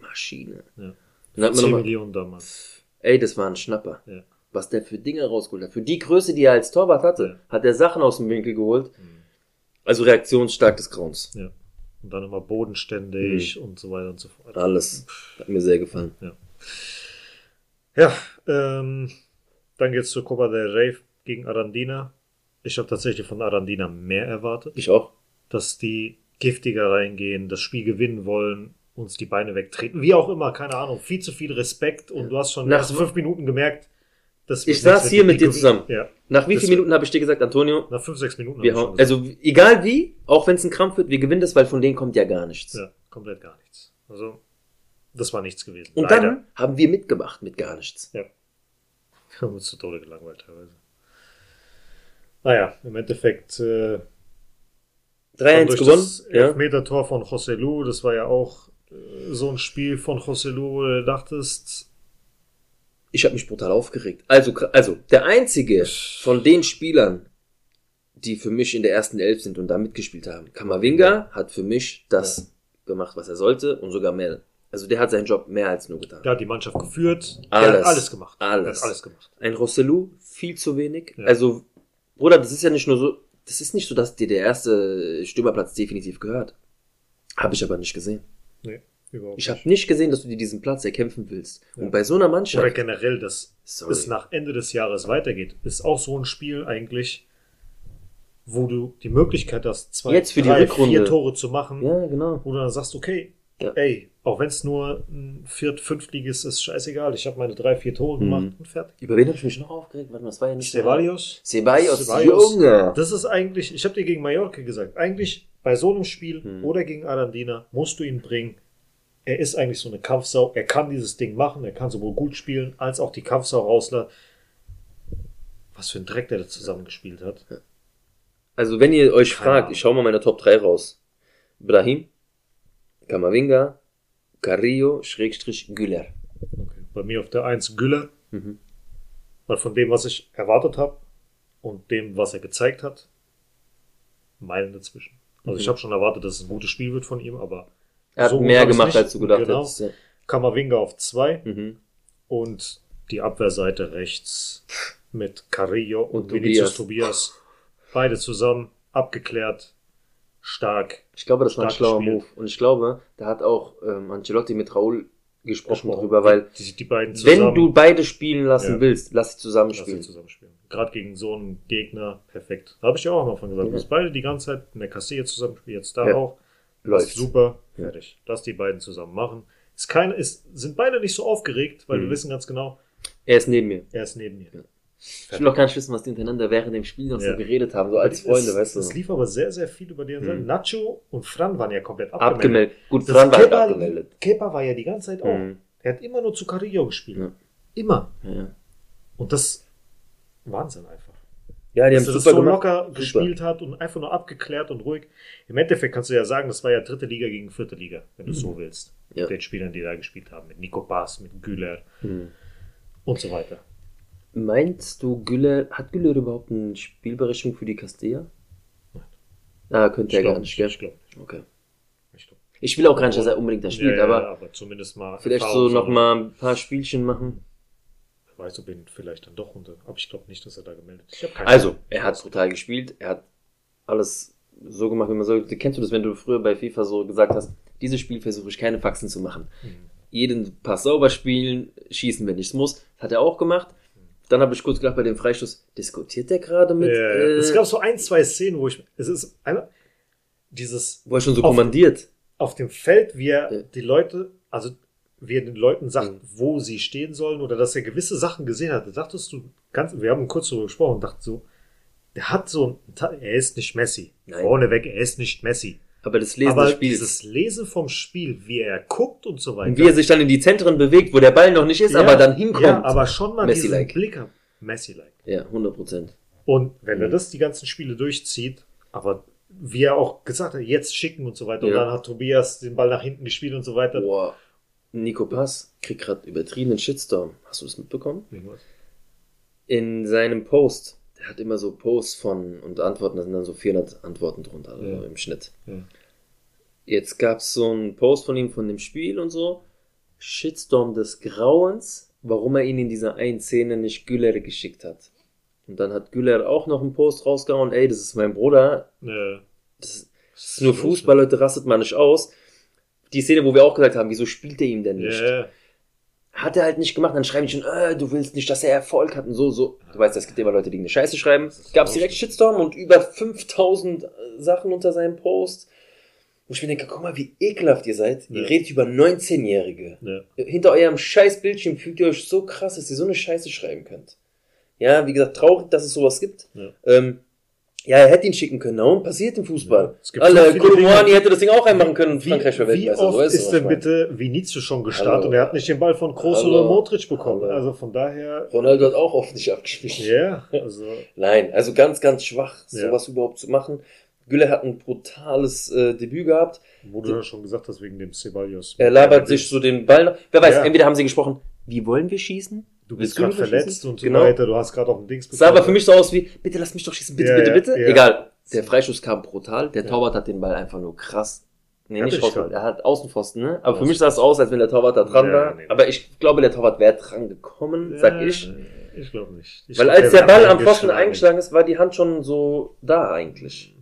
Maschine. Ja. Dann hat man 10 noch mal, Millionen damals. ey, das war ein Schnapper. Ja. Was der für Dinge rausgeholt hat. Für die Größe, die er als Torwart hatte, Ja. hat er Sachen aus dem Winkel geholt. Mhm. Also reaktionsstark des Grauens. Ja. Und dann immer bodenständig und so weiter und so fort. Alles. Hat mir sehr gefallen. Ja, ähm, dann geht's zur Copa del Rey gegen Arandina. Ich habe tatsächlich von Arandina mehr erwartet, Ich auch. dass die giftiger reingehen, das Spiel gewinnen wollen, uns die Beine wegtreten. Wie auch immer, keine Ahnung. Viel zu viel Respekt und du hast schon nach fünf Minuten gemerkt, dass Ich saß hier mit dir zusammen. Ja, Nach wie Das- vielen Minuten habe ich dir gesagt, Antonio, nach fünf, sechs Minuten. wir hauen, also egal wie, auch wenn es ein Krampf wird, wir gewinnen das, weil von denen kommt ja gar nichts. ja, komplett gar nichts. Also, das war nichts gewesen. Und Leider. dann haben wir mitgemacht mit gar nichts. Ja. Wir haben uns zu Tode gelangweilt teilweise. Naja, im Endeffekt äh, 3-1 durch gewonnen. das. Elfmeter-Tor von José Lu, das war ja auch äh, so ein Spiel von José Lu, wo du dachtest, Ich habe mich brutal aufgeregt. Also, also der einzige von den Spielern, die für mich in der ersten Elf sind und da mitgespielt haben, Kamavinga hat für mich das gemacht, was er sollte und sogar mehr. Also der hat seinen Job mehr als nur getan. der hat die Mannschaft geführt, der Alles. hat alles gemacht. Alles. Der hat alles gemacht. Ein Rossellou viel zu wenig. Ja. Also Bruder, das ist ja nicht nur so, das ist nicht so, dass dir der erste Stürmerplatz definitiv gehört. Habe ich aber nicht gesehen. Nee, überhaupt Ich habe nicht gesehen, dass du dir diesen Platz erkämpfen willst. Ja. Und bei so einer Oder Mannschaft, generell, dass Sorry. es nach Ende des Jahres weitergeht, ist auch so ein Spiel eigentlich, wo du die Möglichkeit hast, zwei, Jetzt für die drei, vier Tore zu machen, ja genau. wo du dann sagst, okay, Ja. ey, auch wenn es nur ein Viert-, Fünftliges ist, scheißegal, ich habe meine drei, vier Tore Mhm. gemacht und fertig. Über wen habe ich mich noch aufgeregt? Warte mal, das war ja nicht Ceballos, Ceballos, Ceballos. Junge. das ist eigentlich, ich habe dir gegen Mallorca gesagt, eigentlich bei so einem Spiel Mhm. oder gegen Arandina musst du ihn bringen. Er ist eigentlich so eine Kampfsau, er kann dieses Ding machen, er kann sowohl gut spielen, als auch die Kampfsau rauslassen. Was für ein Dreck der da zusammengespielt hat. Also wenn ihr euch Keine fragt, Ahnung. ich schau mal meine Top 3 raus. Brahim, Kamavinga, Carrillo, Schrägstrich, Güler. Okay. Bei mir auf der 1 Güller, Mhm. weil von dem, was ich erwartet habe und dem, was er gezeigt hat, Meilen dazwischen. Also Mhm. ich habe schon erwartet, dass es ein gutes Spiel wird von ihm, aber Er hat So mehr gemacht, als du gedacht Genau. hättest. Ja. Kamavinga auf 2 Mhm. und die Abwehrseite rechts mit Carrillo und, Und Vinicius Tobias. Beide zusammen, abgeklärt, stark. Ich glaube, das war ein schlauer gespielt. Move. Und ich glaube, da hat auch ähm, Ancelotti mit Raul gesprochen gesprochen. drüber, weil die, die beiden zusammen, wenn du beide spielen lassen Ja. willst, lass sie lass zusammenspielen. sie zusammenspielen. Gerade gegen so einen Gegner, perfekt. Da habe ich ja auch am Anfang gesagt, Ja. dass beide die ganze Zeit in der Castille zusammenspielen, jetzt da Ja. auch. Läuft. Super. Fertig. Lass die beiden zusammen machen. Ist keine, ist, sind beide nicht so aufgeregt, weil Mhm. wir wissen ganz genau, Er ist neben mir. er ist neben mir. Ja. Ich will auch gar nicht wissen, was die hintereinander während dem Spiel noch Ja. so geredet haben, so als Freunde, es, weißt du. Es lief aber sehr, sehr viel über deren Seite. Mhm. Nacho und Fran waren ja komplett abgemeldet. abgemeldet. Gut, Das Fran war Kepa, abgemeldet. Kepa war ja die ganze Zeit auch. Mhm. Er hat immer nur zu Carrillo gespielt. Ja. Immer. Ja. Und das Wahnsinn einfach. Ja, die haben Dass er das super so locker Super. gespielt hat und einfach nur abgeklärt und ruhig. Im Endeffekt kannst du ja sagen, das war ja dritte Liga gegen vierte Liga, wenn du es so willst. Ja. Mit den Spielern, die da gespielt haben. Mit Nico Bass, mit Güler Mhm. und so weiter. Meinst du, Güller, hat Güller überhaupt eine Spielberechtigung für die Castilla? Ah, könnte er glaub gar nicht, gell? Ich glaube nicht. Okay. Ich. Ich will auch gar nicht, dass er unbedingt das spielt, Ja, ja, aber aber zumindest mal. vielleicht so Erfahrung noch sammeln. mal ein paar Spielchen machen. Weiß, ob ihn vielleicht dann doch unter. Aber ich glaube nicht, dass er da gemeldet ist. Also, er hat brutal gespielt, er hat alles so gemacht, wie man soll. Kennst du das, wenn du früher bei FIFA so gesagt hast, dieses Spiel versuche ich keine Faxen zu machen. Mhm. Jeden Pass sauber spielen, schießen, wenn ich es muss. Hat er auch gemacht. Dann habe ich kurz gedacht, bei dem Freistoß, diskutiert der gerade mit, Ja, äh, es gab so ein, zwei Szenen, wo ich. Es ist einmal dieses wo er schon so auf- kommandiert. auf dem Feld, wie er Ja. die Leute, also wie er den Leuten sagt, Mhm. wo sie stehen sollen oder dass er gewisse Sachen gesehen hat. Da dachtest du ganz, wir haben kurz darüber gesprochen und dachten so, der hat so ein, er ist nicht Messi. Nein. Vorneweg, er ist nicht Messi. Aber das Lesen Aber des Spiels. dieses Lesen vom Spiel, wie er guckt und so weiter. Und wie er sich dann in die Zentren bewegt, wo der Ball noch nicht ist, Ja, aber dann hinkommt. Ja, aber schon mal diesen Messi-like. Blick hat. Messi-like. Ja, 100 Prozent. Und wenn er Mhm. das die ganzen Spiele durchzieht, aber wie er auch gesagt hat, jetzt schicken und so weiter, und Ja. dann hat Tobias den Ball nach hinten gespielt und so weiter. Boah. Nico Pass kriegt gerade übertriebenen Shitstorm. Hast du das mitbekommen? In seinem Post, der hat immer so Posts von und Antworten, da sind dann so 400 Antworten drunter, also Ja. im Schnitt. Ja. Jetzt gab es so einen Post von ihm von dem Spiel und so. Shitstorm des Grauens, warum er ihn in dieser einen Szene nicht Güller geschickt hat. Und dann hat Güller auch noch einen Post rausgehauen, ey, das ist mein Bruder, Ja. das ist nur Fußball, Leute, rastet man nicht aus. Die Szene, wo wir auch gesagt haben, wieso spielt er ihm denn nicht? Ja, Hat er halt nicht gemacht, dann schreiben die schon, äh, du willst nicht, dass er Erfolg hat und so, so. Du weißt, es gibt immer Leute, die eine Scheiße schreiben. Gab es direkt Shitstorm und über 5000 Sachen unter seinem Post. Wo ich mir denke, guck mal, wie ekelhaft ihr seid. Ihr Ja. redet über 19-Jährige. ja. Hinter eurem scheiß Bildschirm fühlt ihr euch so krass, dass ihr so eine Scheiße schreiben könnt. Ja, wie gesagt, traurig, dass es sowas gibt. Ja. Ähm, ja, er hätte ihn schicken können. Und passiert im Fußball. Ja. Es gibt so Alle, Dinge. hätte das Ding auch reinmachen können Wie, Frankreich wäre wie oft du, ist was denn bitte Vinicius schon gestartet und er hat nicht den Ball von Kroos Hallo. oder Modric bekommen? Hallo. Also von daher, Ronaldo hat auch oft nicht abgespielt. ja, also Nein, also ganz, ganz schwach, Ja. sowas überhaupt zu machen. Gülle hat ein brutales äh, Debüt gehabt. du ja schon gesagt hast, wegen dem Ceballos. Er labert sich so den Ball. Wer weiß, Ja. entweder haben sie gesprochen, wie wollen wir schießen? Du bist gerade verletzt und so Genau. weiter, du hast gerade auf den Dings Es sah aber für mich so aus wie, bitte lass mich doch schießen, bitte, Ja, bitte, bitte. ja. Egal. Der Freischuss kam brutal. Der Ja. Torwart hat den Ball einfach nur krass. Nee, nicht er raus. Er hat Außenpfosten, ne? Aber für mich sah es aus, als wenn der Torwart da dran war. nee. Aber ich glaube, der Torwart wäre dran gekommen, sag ich. Ich glaube nicht. Ich Weil glaub, als der wird Ball am Pfosten eingeschlagen. ist, war die Hand schon so da eigentlich.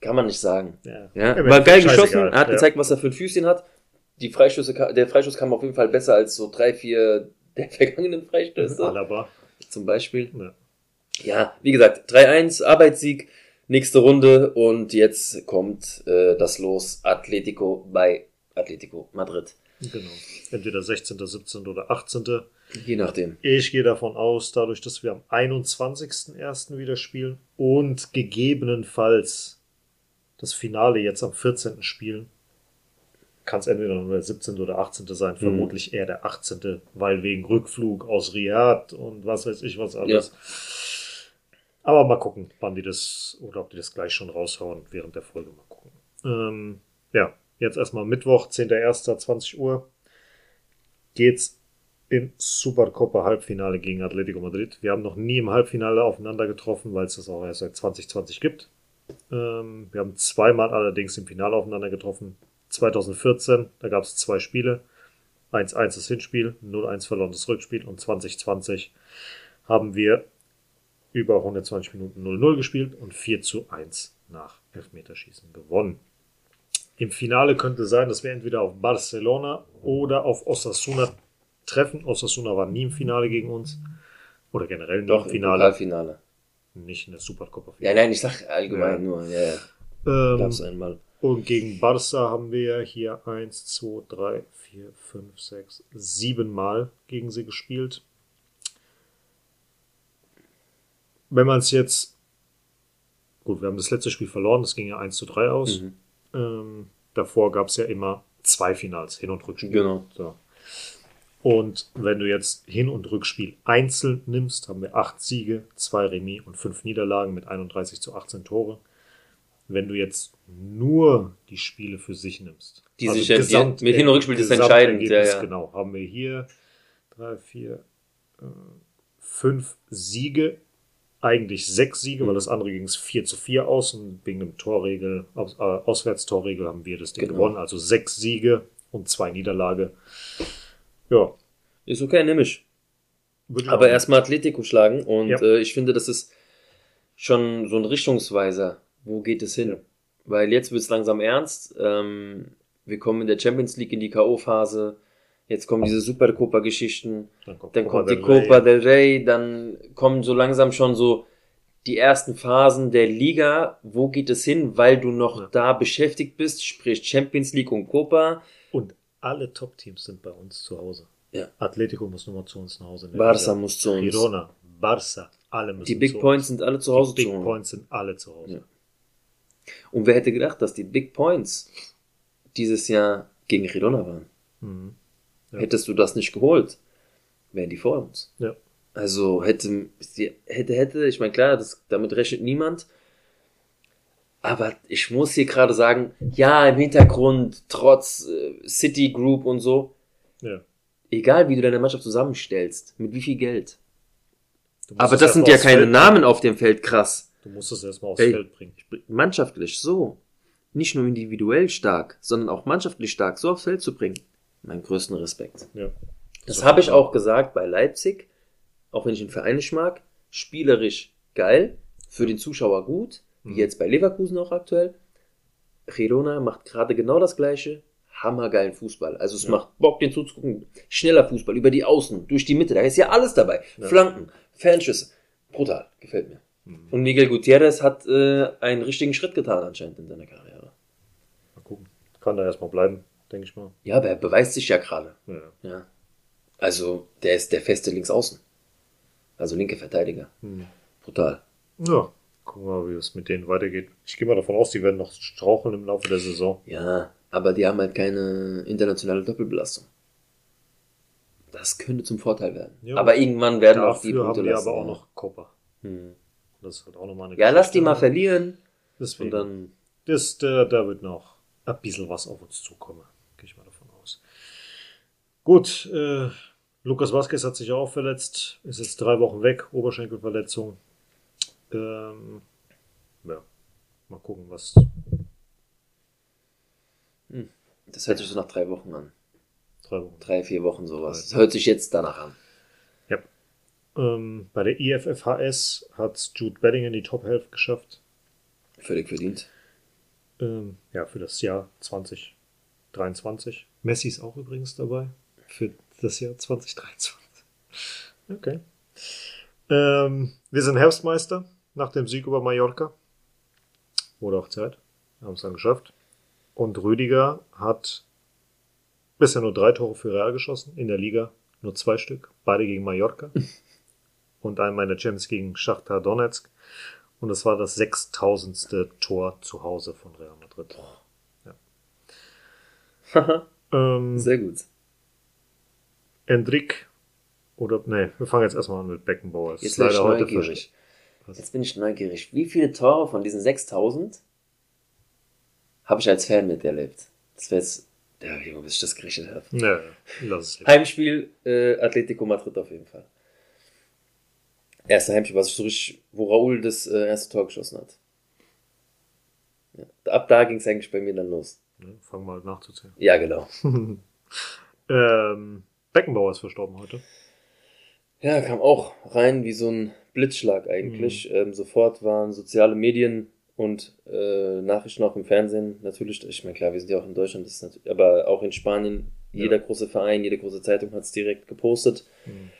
Kann man nicht sagen. Ja. Ja, war geil geschossen. Er hat gezeigt, was er für ein Füßchen hat. Die Freischüsse, der Freischuss kam auf jeden Fall besser als so drei, vier der vergangenen Freistöße. Alaba. Zum Beispiel. Ja. Ja, wie gesagt, 3-1, Arbeitssieg, nächste Runde und jetzt kommt äh, das Los Atletico bei Atletico Madrid. Genau. Entweder 16., 17. oder 18. Je nachdem. Ich gehe davon aus, dadurch, dass wir am 21.01. wieder spielen und gegebenenfalls das Finale jetzt am 14. spielen, kann es entweder nur der 17. oder 18. sein, Mhm. vermutlich eher der 18., weil wegen Rückflug aus Riyadh und was weiß ich was alles. Aber mal gucken, wann die das oder ob die das gleich schon raushauen während der Folge. Mal gucken. Ähm, ja, jetzt erstmal Mittwoch, 10.01. 20 Uhr geht's im Supercopa Halbfinale gegen Atletico Madrid. Wir haben noch nie im Halbfinale aufeinander getroffen, weil es das auch erst seit 2020 gibt. Ähm, wir haben zweimal allerdings im Finale aufeinander getroffen. 2014, da gab es zwei Spiele. 1-1 das Hinspiel, 0-1 verloren das Rückspiel und 2020 haben wir über 120 Minuten 0-0 gespielt und 4 zu 1 nach Elfmeterschießen gewonnen. Im Finale könnte sein, dass wir entweder auf Barcelona oder auf Osasuna treffen. Osasuna war nie im Finale gegen uns. Oder generell Doch, im im Finale. Pokalfinale. Nicht in der Supercopa. Ja, nein, ich sag allgemein Ja. nur. Ja, ja. Ähm, Gab's einmal. Und gegen Barca haben wir hier 1, 2, 3, 4, 5, 6, 7 Mal gegen sie gespielt. Wenn man es jetzt. Gut, wir haben das letzte Spiel verloren, das ging ja 1 zu 3 aus. Mhm. Ähm, davor gab es ja immer zwei Finals, Hin- und Rückspiel. Genau. So. Und wenn du jetzt Hin- und Rückspiel einzeln nimmst, haben wir acht Siege, zwei Remis und fünf Niederlagen mit 31 zu 18 Tore. Wenn du jetzt nur die Spiele für sich nimmst, Die sich ja- die- mit Hin- und Rückspiel ist entscheidend, ja, ja. Genau, haben wir hier drei, vier, äh, fünf Siege eigentlich sechs Siege, Mhm. weil das andere ging es 4 zu 4 aus und wegen dem Torregel, Aus, äh, Auswärtstorregel haben wir das Ding Genau. gewonnen. Also sechs Siege und zwei Niederlage. Ja. Ist okay, nehme ich. würde Aber erstmal Atletico schlagen und Ja. äh, ich finde, das ist schon so ein Richtungsweiser. Wo geht es hin? Ja. Weil jetzt wird es langsam ernst. Ähm, wir kommen in der Champions League in die K.O.-Phase. Jetzt kommen diese Supercopa-Geschichten. Dann kommt, Dann Copa kommt die. Copa del Rey. Dann kommen so langsam schon so die ersten Phasen der Liga. Wo geht es hin? Weil du noch Ja. da beschäftigt bist, sprich Champions League und Copa. Und alle Top-Teams sind bei uns zu Hause. Ja. Atletico muss nur mal zu uns nach Hause. Barca muss zu uns. Girona, Barca, alle müssen Die Big zu Points sind alle zu Hause Die zu Big holen. Points sind alle zu Hause. Ja. Und wer hätte gedacht, dass die Big Points dieses Jahr gegen Girona waren? Mhm. Ja. Hättest du das nicht geholt, wären die vor uns. Ja. Also hätte, hätte, hätte, ich meine, klar, das, damit rechnet niemand. Aber ich muss hier gerade sagen, ja, im Hintergrund, trotz äh, City Group und so, Ja. egal wie du deine Mannschaft zusammenstellst, mit wie viel Geld. Aber das sind ja keine Feld Namen auf dem Feld, krass. Du musst es erstmal aufs Ey. Feld bringen. mannschaftlich so, nicht nur individuell stark, sondern auch mannschaftlich stark so aufs Feld zu bringen. Meinen größten Respekt. Ja. Das habe ich auch gesagt bei Leipzig, auch wenn ich den Verein nicht mag, spielerisch geil, für den Zuschauer gut, wie Mhm. jetzt bei Leverkusen auch aktuell. Girona macht gerade genau das gleiche, hammergeilen Fußball. Also es Ja. macht Bock, den zuzugucken. Schneller Fußball, über die Außen, durch die Mitte, da ist ja alles dabei. Ja. Flanken, Fernschüsse. Brutal, gefällt mir. Mhm. Und Miguel Gutierrez hat äh, einen richtigen Schritt getan anscheinend in seiner Karriere. Mal gucken. Kann da erstmal bleiben, denke ich mal. Ja, aber er beweist sich ja gerade. Ja. Ja. Also, der ist der feste Linksaußen. Also linke Verteidiger. Mhm. Brutal. ja. Gucken wir mal, wie es mit denen weitergeht. Ich gehe mal davon aus, die werden noch straucheln im Laufe der Saison. Ja, aber die haben halt keine internationale Doppelbelastung. Das könnte zum Vorteil werden. Ja. aber irgendwann werden auch die Punkte haben die lassen, aber auch noch Copa. Hm. Das ist halt auch nochmal eine Ja, lass die mal verlieren. Deswegen. Und dann. Das, da, da wird noch ein bisschen was auf uns zukommen. Gehe ich mal davon aus. Gut, äh, Lukas Vazquez hat sich auch verletzt, ist jetzt drei Wochen weg, Oberschenkelverletzung. Ähm, ja, mal gucken, was. Das hört sich so nach drei Wochen an. Drei Wochen. Drei, vier Wochen sowas. Das hört sich jetzt danach an. Ähm, bei der IFFHS hat Jude Bellingham die Top 11 geschafft. Völlig verdient. Ähm, ja, für das Jahr 2023. Messi ist auch übrigens dabei. Für das Jahr 2023. Okay. Ähm, wir sind Herbstmeister nach dem Sieg über Mallorca. Wurde auch Zeit. Wir haben es dann geschafft. Und Rüdiger hat bisher nur drei Tore für Real geschossen. In der Liga nur zwei Stück. Beide gegen Mallorca. Und einmal in der Champions gegen Schachtar Donetsk. Und es war das 6000. Tor zu Hause von Real Madrid. Ja. Ähm, Sehr gut. Endrick oder nee, wir fangen jetzt erstmal an mit Beckenbauer. Jetzt ist bin ich heute neugierig. Jetzt bin ich neugierig. Wie viele Tore von diesen 6000 habe ich als Fan miterlebt? Das wäre jetzt, ja, Junge, bis ich das gerechnet habe. Nee, lass es. Heimspiel äh, Atletico Madrid auf jeden Fall. Erste Heimspiel, was ich so richtig, wo Raúl das äh, erste Tor geschossen hat. Ja. Ab da ging es eigentlich bei mir dann los. Ne, Fangen wir halt nachzuzählen. Ja, genau. Ähm, Beckenbauer ist verstorben heute. Ja, kam auch rein wie so ein Blitzschlag eigentlich. Ähm, sofort waren soziale Medien und äh, Nachrichten auch im Fernsehen natürlich. Ich meine, klar, wir sind ja auch in Deutschland, das ist natürlich, aber auch in Spanien. Jeder Ja. große Verein, jede große Zeitung hat es direkt gepostet. Mhm.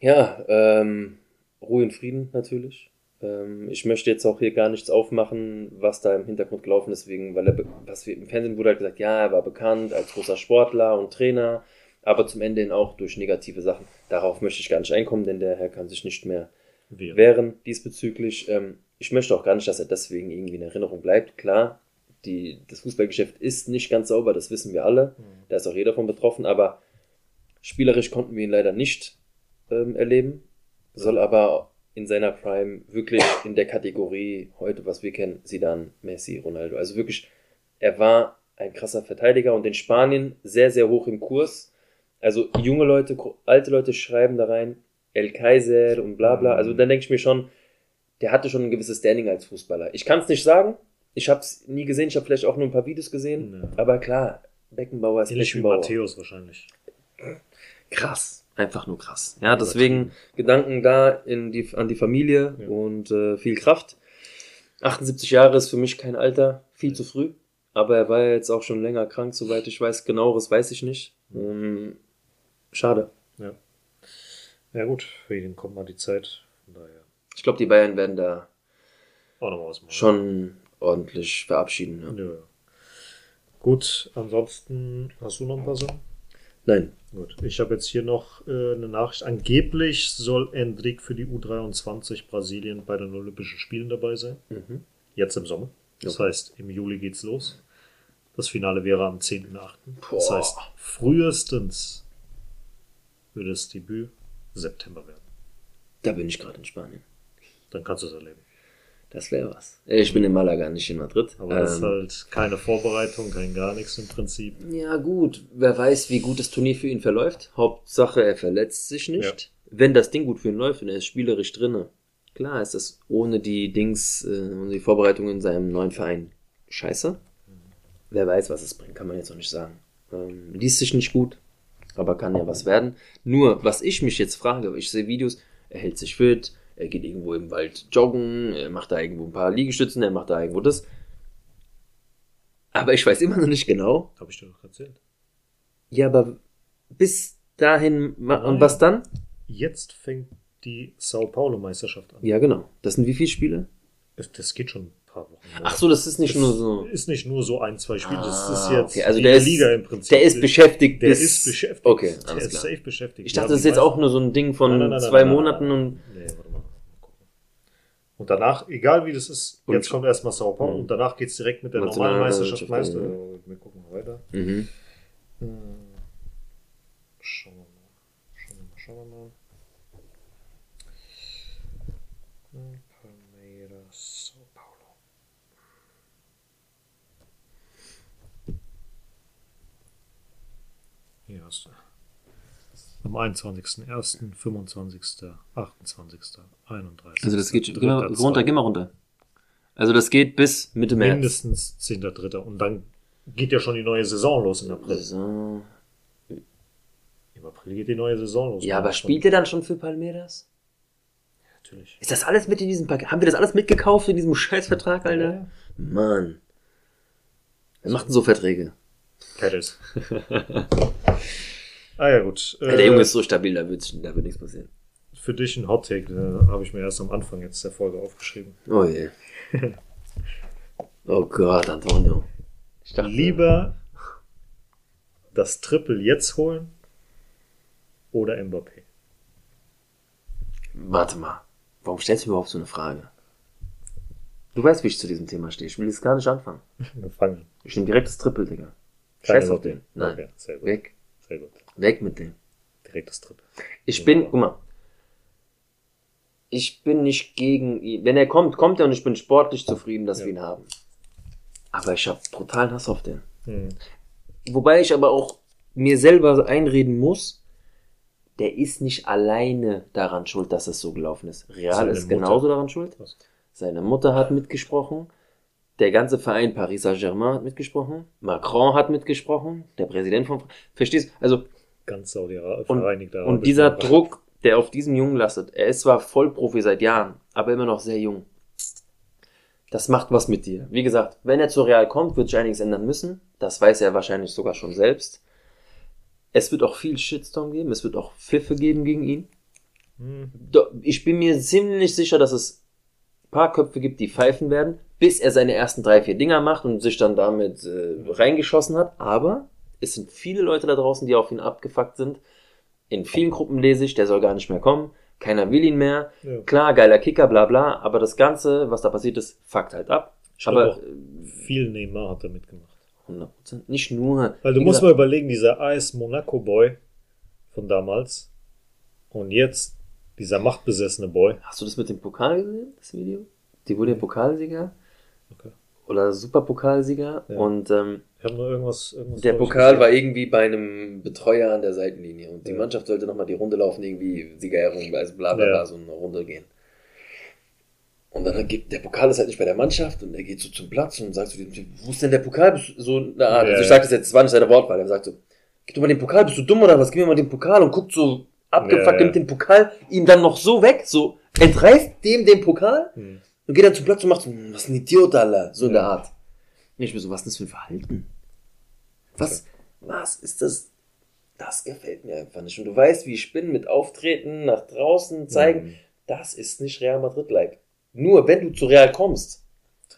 Ja, ähm, Ruhe und Frieden natürlich. Ähm, ich möchte jetzt auch hier gar nichts aufmachen, was da im Hintergrund gelaufen ist, wegen, weil er, was wir im Fernsehen wurde halt gesagt, ja, er war bekannt als großer Sportler und Trainer, aber zum Ende hin auch durch negative Sachen. Darauf möchte ich gar nicht einkommen, denn der Herr kann sich nicht mehr Wir. wehren diesbezüglich. Ähm, ich möchte auch gar nicht, dass er deswegen irgendwie in Erinnerung bleibt. Klar, die, das Fußballgeschäft ist nicht ganz sauber, das wissen wir alle. Mhm. Da ist auch jeder von betroffen, aber spielerisch konnten wir ihn leider nicht ähm, erleben. Soll aber in seiner Prime wirklich in der Kategorie heute, was wir kennen, Zidane, Messi, Ronaldo. Also wirklich, er war ein krasser Verteidiger und in Spanien sehr, sehr hoch im Kurs. Also junge Leute, alte Leute schreiben da rein, El Kaiser und bla bla. Also dann denke ich mir schon, der hatte schon ein gewisses Standing als Fußballer. Ich kann es nicht sagen. Ich habe es nie gesehen. Ich habe vielleicht auch nur ein paar Videos gesehen. Ja. Aber klar, Beckenbauer ist Ähnlich wie. Matthäus wahrscheinlich. Krass. Einfach nur krass. Ja, deswegen Gedanken da in die, an die Familie Ja. und äh, viel Kraft. 78 Jahre ist für mich kein Alter, viel zu früh. Aber er war ja jetzt auch schon länger krank, soweit ich weiß. Genaueres weiß ich nicht. Ähm, schade. Ja. Ja gut, für ihn kommt mal die Zeit. Von daher Ich glaube, die Bayern werden da auch nochmal was schon ordentlich verabschieden. Ja. Ja, ja. Gut, ansonsten hast du noch ein paar Sachen? Nein. Gut, ich habe jetzt hier noch äh, eine Nachricht. Angeblich soll Endrik für die U23 Brasilien bei den Olympischen Spielen dabei sein. Mhm. Jetzt im Sommer. Das Okay. heißt, im Juli geht's los. Das Finale wäre am 10.8. Das heißt, frühestens würde das Debüt September werden. Da bin ich gerade in Spanien. Dann kannst du es erleben. Das wäre was. Ich bin in Malaga, nicht in Madrid. Aber das ist Ähm, halt keine Vorbereitung, kein gar nichts im Prinzip. Ja, gut. Wer weiß, wie gut das Turnier für ihn verläuft. Hauptsache, er verletzt sich nicht. Wenn das Ding gut für ihn läuft und er ist spielerisch drinne. Klar ist das ohne die Dings, äh, ohne die Vorbereitung in seinem neuen Verein scheiße. Wer weiß, was es bringt, kann man jetzt noch nicht sagen. Ähm, liest sich nicht gut, aber kann ja was werden. Nur, was ich mich jetzt frage, ich sehe Videos, er hält sich fit, er geht irgendwo im Wald joggen, er macht da irgendwo ein paar Liegestützen, er macht da irgendwo das. Aber ich weiß immer noch nicht genau, Habe ich dir doch erzählt. ja, aber bis dahin, ma- und Nein. was dann? Jetzt fängt die Sao Paulo Meisterschaft an. Ja, genau. Das sind wie viele Spiele? Das, geht schon ein paar Wochen. Ach so, das ist nicht das nur so. Ist nicht nur so ein, zwei Spiele. das ist Ah, jetzt okay, also der ist, Liga im Prinzip. Der ist beschäftigt Der bis, ist beschäftigt. Okay, der alles ist klar. safe beschäftigt. Ich dachte, das ist jetzt auch nur so ein Ding von Nein, nein, nein, zwei nein, nein, Monaten nein, und. Nee, warte mal. Mal gucken. Und danach, egal wie das ist, Und- jetzt kommt erstmal Sao Paulo Mhm. und danach geht's direkt mit der normalen Meisterschaft Meister. Wir gucken weiter. Mhm. Hm. Schauen wir mal. Schauen wir mal, schauen wir mal. Hm, Palmeiras, Sao Paulo. Hier hast du. Am 21.01., 25., 28., 31. Also das geht, geh dritter, mal runter, geh mal runter. Also das geht bis Mitte März. Mindestens 10.3. Und dann geht ja schon die neue Saison los im April. So. Im April geht die neue Saison los. Ja, aber spielt ihr dann schon für Palmeiras? Natürlich. Ist das alles mit in diesem Paket? Haben wir das alles mitgekauft in diesem Scheißvertrag, Alter? Ja. Mann. Wer macht denn so Verträge? Pettis. ah ja, gut. Ja, der Junge ist so stabil, da wird, da wird nichts passieren. Für dich ein Hot Take, äh, habe ich mir erst am Anfang jetzt der Folge aufgeschrieben. Oh je. oh Gott, Antonio. Ich dachte, Lieber das Triple jetzt holen oder Mbappé? Warte mal. Warum stellst du mir überhaupt so eine Frage? Du weißt, wie ich zu diesem Thema stehe. Ich will jetzt gar nicht anfangen. Wir fangen. Ich nehme direkt das Triple, Digga. Scheiß auf den. Nein. Okay, sehr gut. Weg. Sehr gut. Weg mit dem. Direkt das Triple. Ich bin, guck mal. Ich bin nicht gegen ihn. Wenn er kommt, kommt er und ich bin sportlich zufrieden, dass Ja. wir ihn haben. Aber ich habe brutalen Hass auf den. Hm. Wobei ich aber auch mir selber einreden muss, der ist nicht alleine daran schuld, dass es so gelaufen ist. Real Seine ist Mutter. genauso daran schuld. Seine Mutter hat mitgesprochen. Der ganze Verein Paris Saint-Germain hat mitgesprochen. Macron hat mitgesprochen. Der Präsident von, verstehst? Also, Ganz Saudi-Arabien, und, Vereinigte und Arabische dieser. Druck, der auf diesem Jungen lastet, er ist zwar Vollprofi seit Jahren, aber immer noch sehr jung. Das macht was mit dir. Wie gesagt, wenn er zu Real kommt, wird sich einiges ändern müssen. Das weiß er wahrscheinlich sogar schon selbst. Es wird auch viel Shitstorm geben, es wird auch Pfiffe geben gegen ihn. Hm. Ich bin mir ziemlich sicher, dass es ein paar Köpfe gibt, die pfeifen werden, bis er seine ersten drei, vier Dinger macht und sich dann damit äh, reingeschossen hat. Aber es sind viele Leute da draußen, die auf ihn abgefuckt sind. In vielen Gruppen lese ich, der soll gar nicht mehr kommen. Keiner will ihn mehr. Ja. Klar, geiler Kicker, bla bla. Aber das Ganze, was da passiert ist, fuckt halt ab. Ich aber auch, viel Neymar hat er mitgemacht. äh, 100%. Nicht nur. Weil du musst mal überlegen, dieser AS Monaco Boy von damals und jetzt dieser machtbesessene Boy. Hast du das mit dem Pokal gesehen, das Video? Die wurde ja Pokalsieger. Okay. Oder Superpokalsieger. Ja. Und ähm, Ich habe nur irgendwas. irgendwas Der Pokal war irgendwie bei einem Betreuer an der Seitenlinie und die Ja. Mannschaft sollte nochmal die Runde laufen, irgendwie Siegerehrung, also bla bla bla, Ja. so eine Runde gehen. Und dann geht, der Pokal ist halt nicht bei der Mannschaft und er geht so zum Platz und sagt zu dem Typ, wo ist denn der Pokal? So eine Art. Ja, also ich sag das jetzt, das war nicht seine Wortwahl. Er sagt so, gib doch mal den Pokal, bist du dumm oder was? Gib mir mal den Pokal und guckt so abgefuckt mit dem Pokal ihm dann noch so weg, so entreißt dem den Pokal Hm. und geht dann zum Platz und macht so, "Hm, was ein Idiot, Alter. So in der Ja. Art. Ich mir so, was ist das für ein Verhalten? Was, was ist das? Das gefällt mir einfach nicht. Und du weißt, wie ich bin mit Auftreten, nach draußen zeigen. Mhm. Das ist nicht Real Madrid-like. Nur wenn du zu Real kommst,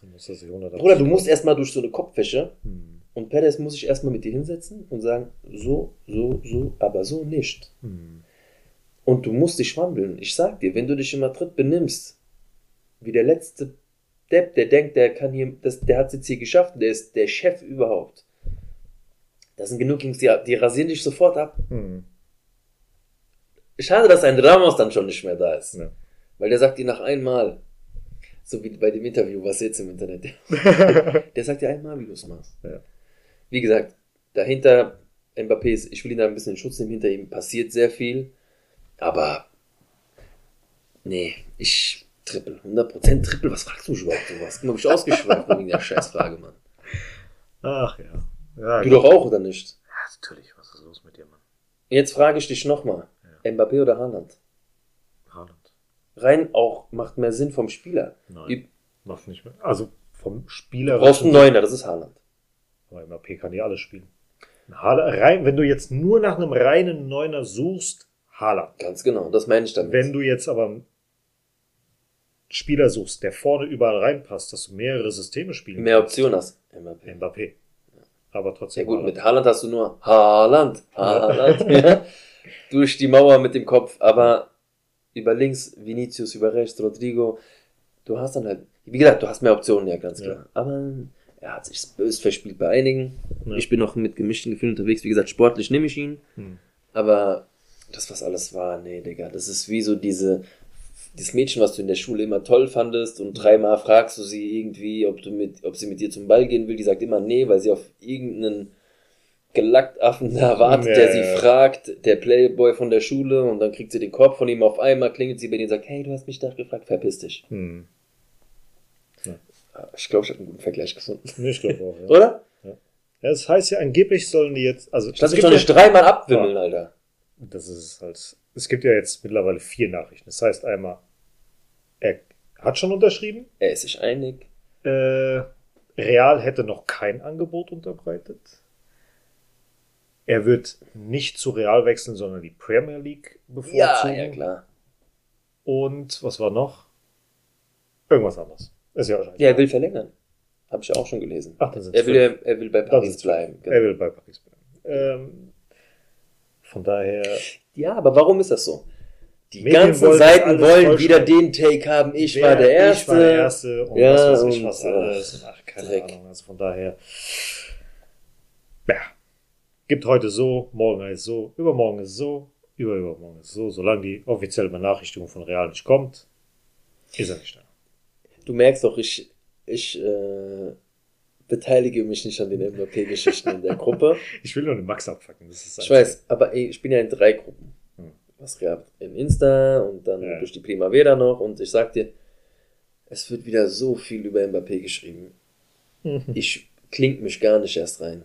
Dann muss das sich 100 Bruder, du musst erstmal durch so eine Kopfwäsche Hm. und Perez muss sich erstmal mit dir hinsetzen und sagen, so, so, so, aber so nicht. Hm. Und du musst dich wandeln. Ich sag dir, wenn du dich in Madrid benimmst, wie der letzte Depp, der denkt, der kann hier, das, der hat es jetzt hier geschafft, der ist der Chef überhaupt. Das sind genug Jungs, die, die rasieren dich sofort ab. Hm. Schade, dass ein Ramos dann schon nicht mehr da ist. Ja. Weil der sagt dir nach einmal, so wie bei dem Interview, was jetzt im Internet, der sagt dir einmal, wie du es machst. Ja. Wie gesagt, dahinter Mbappé ist, ich will ihn da ein bisschen in Schutz nehmen, hinter ihm passiert sehr viel, aber nee, ich Triple, 100% Triple, was fragst du mich überhaupt sowas? Hab ich ausgeschweift wegen der Scheißfrage, Mann. Ach ja. ja Du doch auch, oder nicht? Ja, natürlich, was ist los mit dir, Mann? Jetzt frage ich dich nochmal, Mbappé oder Haaland? Haaland. Rein auch, macht mehr Sinn vom Spieler. Nein. Wie- Macht nicht mehr. Also vom Spieler. Du brauchst einen Neuner, das ist Haaland. Aber MAP kann die alle spielen. Rein, wenn du jetzt nur nach einem reinen Neuner suchst, Haaland. Ganz genau, das meine ich damit. Wenn du jetzt aber Spieler suchst, der vorne überall reinpasst, dass du mehrere Systeme spielen mehr Optionen hast. Mbappé. Mbappé. Aber Ja trotzdem. gut, Haaland. mit Haaland hast du nur Haaland, Haaland, ja. durch die Mauer mit dem Kopf, aber über links Vinicius, über rechts Rodrigo, du hast dann halt, wie gesagt, du hast mehr Optionen, ja, ganz klar. Ja. Aber er hat sich bös verspielt bei einigen. Ja. Ich bin noch mit gemischten Gefühlen unterwegs, wie gesagt, sportlich nehme ich ihn, Hm. aber das, was alles war, nee, Digga, das ist wie so diese, dieses Mädchen, was du in der Schule immer toll fandest und dreimal fragst du sie irgendwie, ob du mit, ob sie mit dir zum Ball gehen will, die sagt immer nee, weil sie auf irgendeinen Gelacktaffen da wartet, Ja, der sie ja. fragt, der Playboy von der Schule und dann kriegt sie den Korb von ihm auf einmal, klingelt sie bei dir und sagt, hey, du hast mich doch gefragt, verpiss dich. Hm. Ich glaube, ich habe einen guten Vergleich gefunden. Ich glaube auch. Ja. Oder? Ja, das heißt ja, angeblich sollen die jetzt, also Ich lass mich doch nicht ja, dreimal abwimmeln, Alter. das ist halt, es gibt ja jetzt mittlerweile vier Nachrichten. Das heißt einmal, er hat schon unterschrieben, Er ist sich einig. äh, Real hätte noch kein Angebot unterbreitet. Er wird nicht zu Real wechseln, sondern die Premier League bevorzugen. Ja, ja, klar. Und was war noch? Irgendwas anderes. Ist ja wahrscheinlich. Ja, er will verlängern. Habe ich auch schon gelesen. Ach, dann sind Er will, fünf. er will bei Paris bleiben. genau. Er will bei Paris bleiben. Ähm, von daher, Ja, aber warum ist das so? Die Medien ganzen Seiten alles wollen wieder den Take haben. Ich wer- war der Erste. Ich war der Erste und Ja, was weiß ich und, was alles. Und ach, keine Dreck. Ahnung. Also von daher, ja, gibt heute so, morgen ist so, übermorgen ist so, überübermorgen ist so. Solange die offizielle Benachrichtigung von Real nicht kommt, ist er nicht da. Du merkst doch, ich, ich äh, beteilige mich nicht an den MVP-Geschichten in der Gruppe. Ich will nur den Max abfacken. Das ist Ich weiß, aber ey, ich bin ja in drei Gruppen. Was gehabt? In Insta und dann Ja. durch die Primavera noch. Und ich sag dir, es wird wieder so viel über Mbappé geschrieben. Ich klingt mich gar nicht erst rein.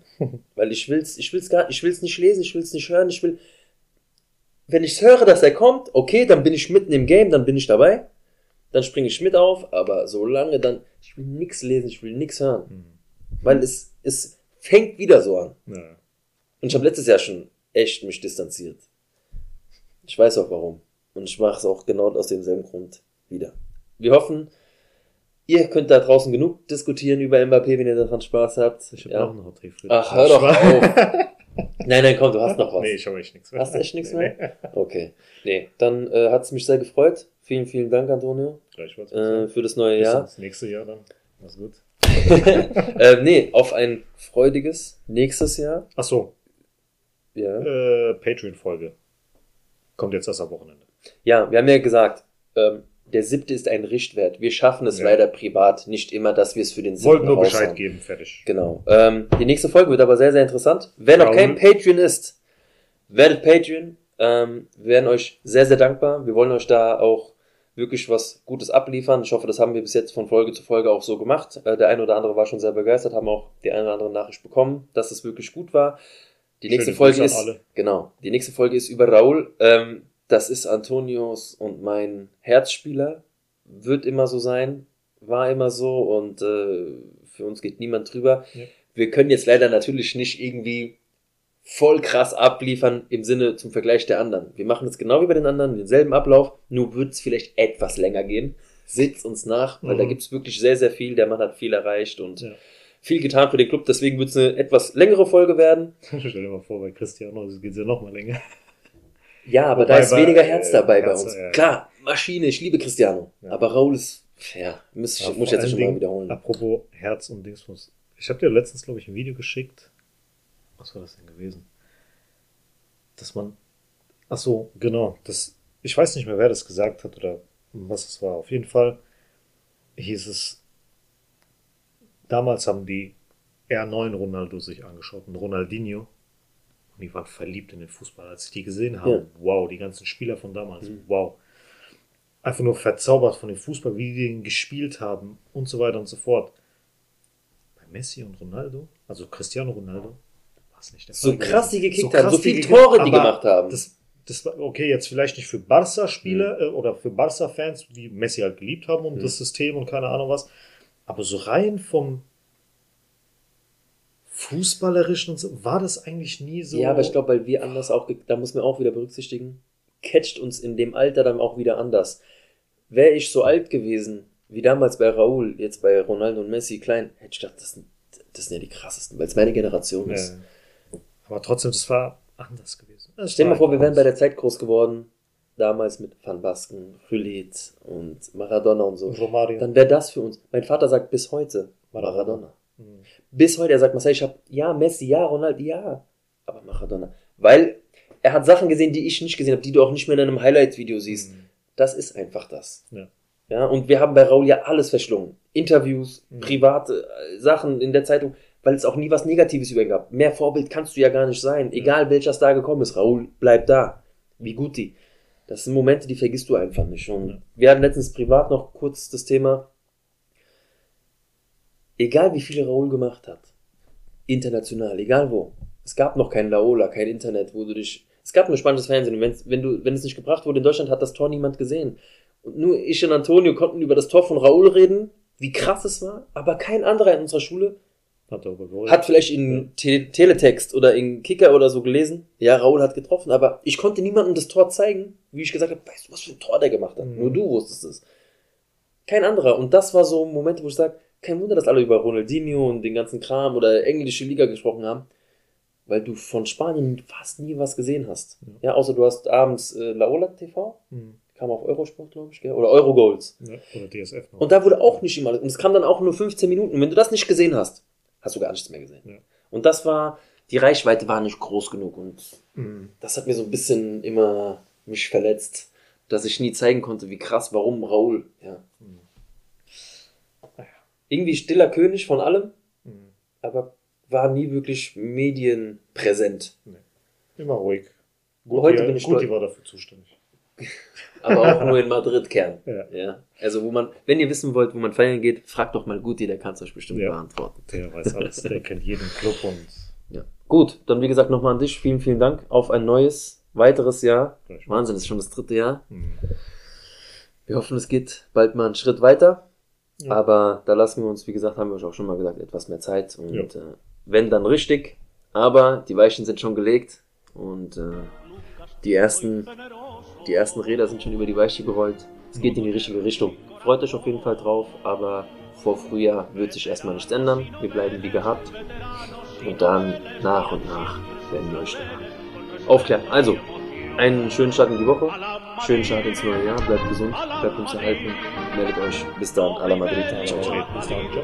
Weil ich will's, ich will's gar, ich will's nicht lesen, ich will's nicht hören, ich will, wenn ich höre, dass er kommt, okay, dann bin ich mitten im Game, dann bin ich dabei. Dann springe ich mit auf, aber solange dann, ich will nix lesen, ich will nix hören. Hm. Weil es, es fängt wieder so an. Ja. Und ich habe letztes Jahr schon echt mich distanziert. Ich weiß auch warum. Und ich mache es auch genau aus demselben Grund wieder. Wir hoffen, ihr könnt da draußen genug diskutieren über Mbappé, wenn ihr daran Spaß habt. Ich habe Ja. noch einen Hot. Ach, hör doch auf. Nein, nein, komm, du hast noch was. Nee, ich habe echt nichts mehr. Hast du echt nichts mehr? Okay. Nee, dann äh, hat es mich sehr gefreut. Vielen, vielen Dank, Antonio, nee. Ich wollte äh, für das neue Bis Jahr. ins nächste Jahr dann. Alles gut. äh, nee, auf ein freudiges nächstes Jahr. Ach so, Ja. äh, Patreon-Folge. Kommt jetzt erst am Wochenende. Ja, wir haben ja gesagt, ähm, der siebte ist ein Richtwert. Wir schaffen es Ja. leider privat nicht immer, dass wir es für den siebten Wollten nur. Bescheid geben, fertig. Genau. Ähm, die nächste Folge wird aber sehr, sehr interessant. Wer noch kein Patreon ist, werdet Patreon. Ähm, wir werden euch sehr, sehr dankbar. Wir wollen euch da auch wirklich was Gutes abliefern. Ich hoffe, das haben wir bis jetzt von Folge zu Folge auch so gemacht. Äh, der eine oder andere war schon sehr begeistert, haben auch die eine oder andere Nachricht bekommen, dass es wirklich gut war. Die nächste Schöne Folge ist genau. Die nächste Folge ist über Raul. Ähm, das ist Antonios und mein Herzspieler. Wird immer so sein, war immer so und äh, für uns geht niemand drüber. Ja. Wir können jetzt leider natürlich nicht irgendwie voll krass abliefern im Sinne zum Vergleich der anderen. Wir machen es genau wie bei den anderen, denselben Ablauf, nur wird es vielleicht etwas länger gehen. Sitzt uns nach, weil Mhm. da gibt es wirklich sehr, sehr viel. Der Mann hat viel erreicht und Ja. Viel getan für den Club. Deswegen wird es eine etwas längere Folge werden. Stell dir mal vor, bei Cristiano geht es ja noch mal länger. Ja, aber Wobei da ist bei- weniger Herz äh, dabei Herz, bei uns. ja. Klar, Maschine, ich liebe Cristiano. Ja. Aber Raul ist, ja, muss, ich- muss ich jetzt schon mal Dingen, wiederholen. Apropos Herz und Dingsbums. Ich habe dir letztens, glaube ich, ein Video geschickt. Was war das denn gewesen? Dass man. Ach so, genau. Das, ich weiß nicht mehr, wer das gesagt hat oder was es war. Auf jeden Fall hieß es. Damals haben die R9 Ronaldo sich angeschaut, ein Ronaldinho. Und die waren verliebt in den Fußball. Als ich die gesehen habe, Ja. wow, die ganzen Spieler von damals, Mhm. wow. Einfach nur verzaubert von dem Fußball, wie die den gespielt haben und so weiter und so fort. Bei Messi und Ronaldo, also Cristiano Ronaldo, war es nicht der So Fall krass gewesen. die gekickt krass haben, so viele Tore die gemacht haben. Das, das war okay, jetzt vielleicht nicht für Barca-Spieler Mhm. äh, oder für Barca-Fans, die Messi halt geliebt haben und Mhm. das System und keine Ahnung was. Aber so rein vom Fußballerischen und so, war das eigentlich nie so. Ja, aber ich glaube, weil wir anders auch, da muss man auch wieder berücksichtigen, catcht uns in dem Alter dann auch wieder anders. Wäre ich so alt gewesen, wie damals bei Raúl, jetzt bei Ronaldo und Messi klein, hätte ich gedacht, das sind, das sind ja die krassesten, weil es meine Generation Ja. ist. Aber trotzdem, das war anders gewesen. Es Stell dir mal vor, wir wären bei der Zeit groß geworden, damals mit Van Basken, Rülit und Maradona und so. Romario. Dann wäre das für uns. Mein Vater sagt bis heute Maradona. Maradona. Mhm. Bis heute, er sagt, Marcel, ich habe, ja, Messi, ja, Ronaldo, ja, aber Maradona. Weil er hat Sachen gesehen, die ich nicht gesehen habe, die du auch nicht mehr in einem Highlight-Video siehst. Mhm. Das ist einfach das. Ja. Ja, und wir haben bei Raul ja alles verschlungen. Interviews, Mhm. private äh, Sachen in der Zeitung, weil es auch nie was Negatives über ihn gab. Mehr Vorbild kannst du ja gar nicht sein. Egal welcher Star gekommen ist, Raul bleibt da. Wie gut die. Das sind Momente, die vergisst du einfach nicht. Und wir hatten letztens privat noch kurz das Thema, egal wie viel Raul gemacht hat, international, egal wo, es gab noch kein Laola, kein Internet, wo du dich, es gab nur spannendes Fernsehen und wenn's- wenn du, wenn es nicht gebracht wurde in Deutschland, hat das Tor niemand gesehen. Und nur ich und Antonio konnten über das Tor von Raul reden, wie krass es war, aber kein anderer in unserer Schule Hat hat vielleicht in Te Teletext oder in Kicker oder so gelesen, ja, Raul hat getroffen, aber ich konnte niemandem das Tor zeigen, wie ich gesagt habe, weißt du, was für ein Tor der gemacht hat? Mhm. Nur du wusstest es. Kein anderer. Und das war so ein Moment, wo ich sage, kein Wunder, dass alle über Ronaldinho und den ganzen Kram oder englische Liga gesprochen haben, weil du von Spanien fast nie was gesehen hast. Ja. Ja, außer du hast abends äh, Laola TV, Mhm. kam auf Eurosport, glaube ich, gell? oder Eurogoals. Ja, oder DSF noch. Und da wurde auch nicht immer, und es kam dann auch nur 15 Minuten. Und wenn du das nicht gesehen hast, hast du gar nichts mehr gesehen. Ja. Und das war, die Reichweite war nicht groß genug und Mhm. das hat mir so ein bisschen immer mich verletzt, dass ich nie zeigen konnte, wie krass, warum Raul, ja. Mhm. Irgendwie stiller König von allem, Mhm. aber war nie wirklich medienpräsent. Immer ruhig. Heute bin ich Guti war dafür zuständig. Aber auch nur in Madrid Kern. Ja. Ja. Also wo man, wenn ihr wissen wollt, wo man feiern geht, fragt doch mal Guti, der kann es euch bestimmt Ja. beantworten. Der weiß alles, der kennt jeden Club und Ja. Gut, dann wie gesagt nochmal an dich. Vielen, vielen Dank auf ein neues, weiteres Jahr. Wahnsinn, das ist schon das dritte Jahr. Mhm. Wir hoffen, es geht bald mal einen Schritt weiter. Ja. Aber da lassen wir uns, wie gesagt, haben wir euch auch schon mal gesagt, etwas mehr Zeit. Und äh, wenn dann richtig. Aber die Weichen sind schon gelegt. Und äh, die ersten, die ersten Räder sind schon über die Weiche gerollt. Es geht in die richtige Richtung. Freut euch auf jeden Fall drauf, aber vor Frühjahr wird sich erstmal nichts ändern. Wir bleiben wie gehabt. Und dann nach und nach werden wir euch da aufklären. Also, einen schönen Start in die Woche, schönen Start ins neue Jahr, bleibt gesund, bleibt uns erhalten, meldet euch. Bis dann, la Madrid. Ciao, ciao. Bis dann, ciao.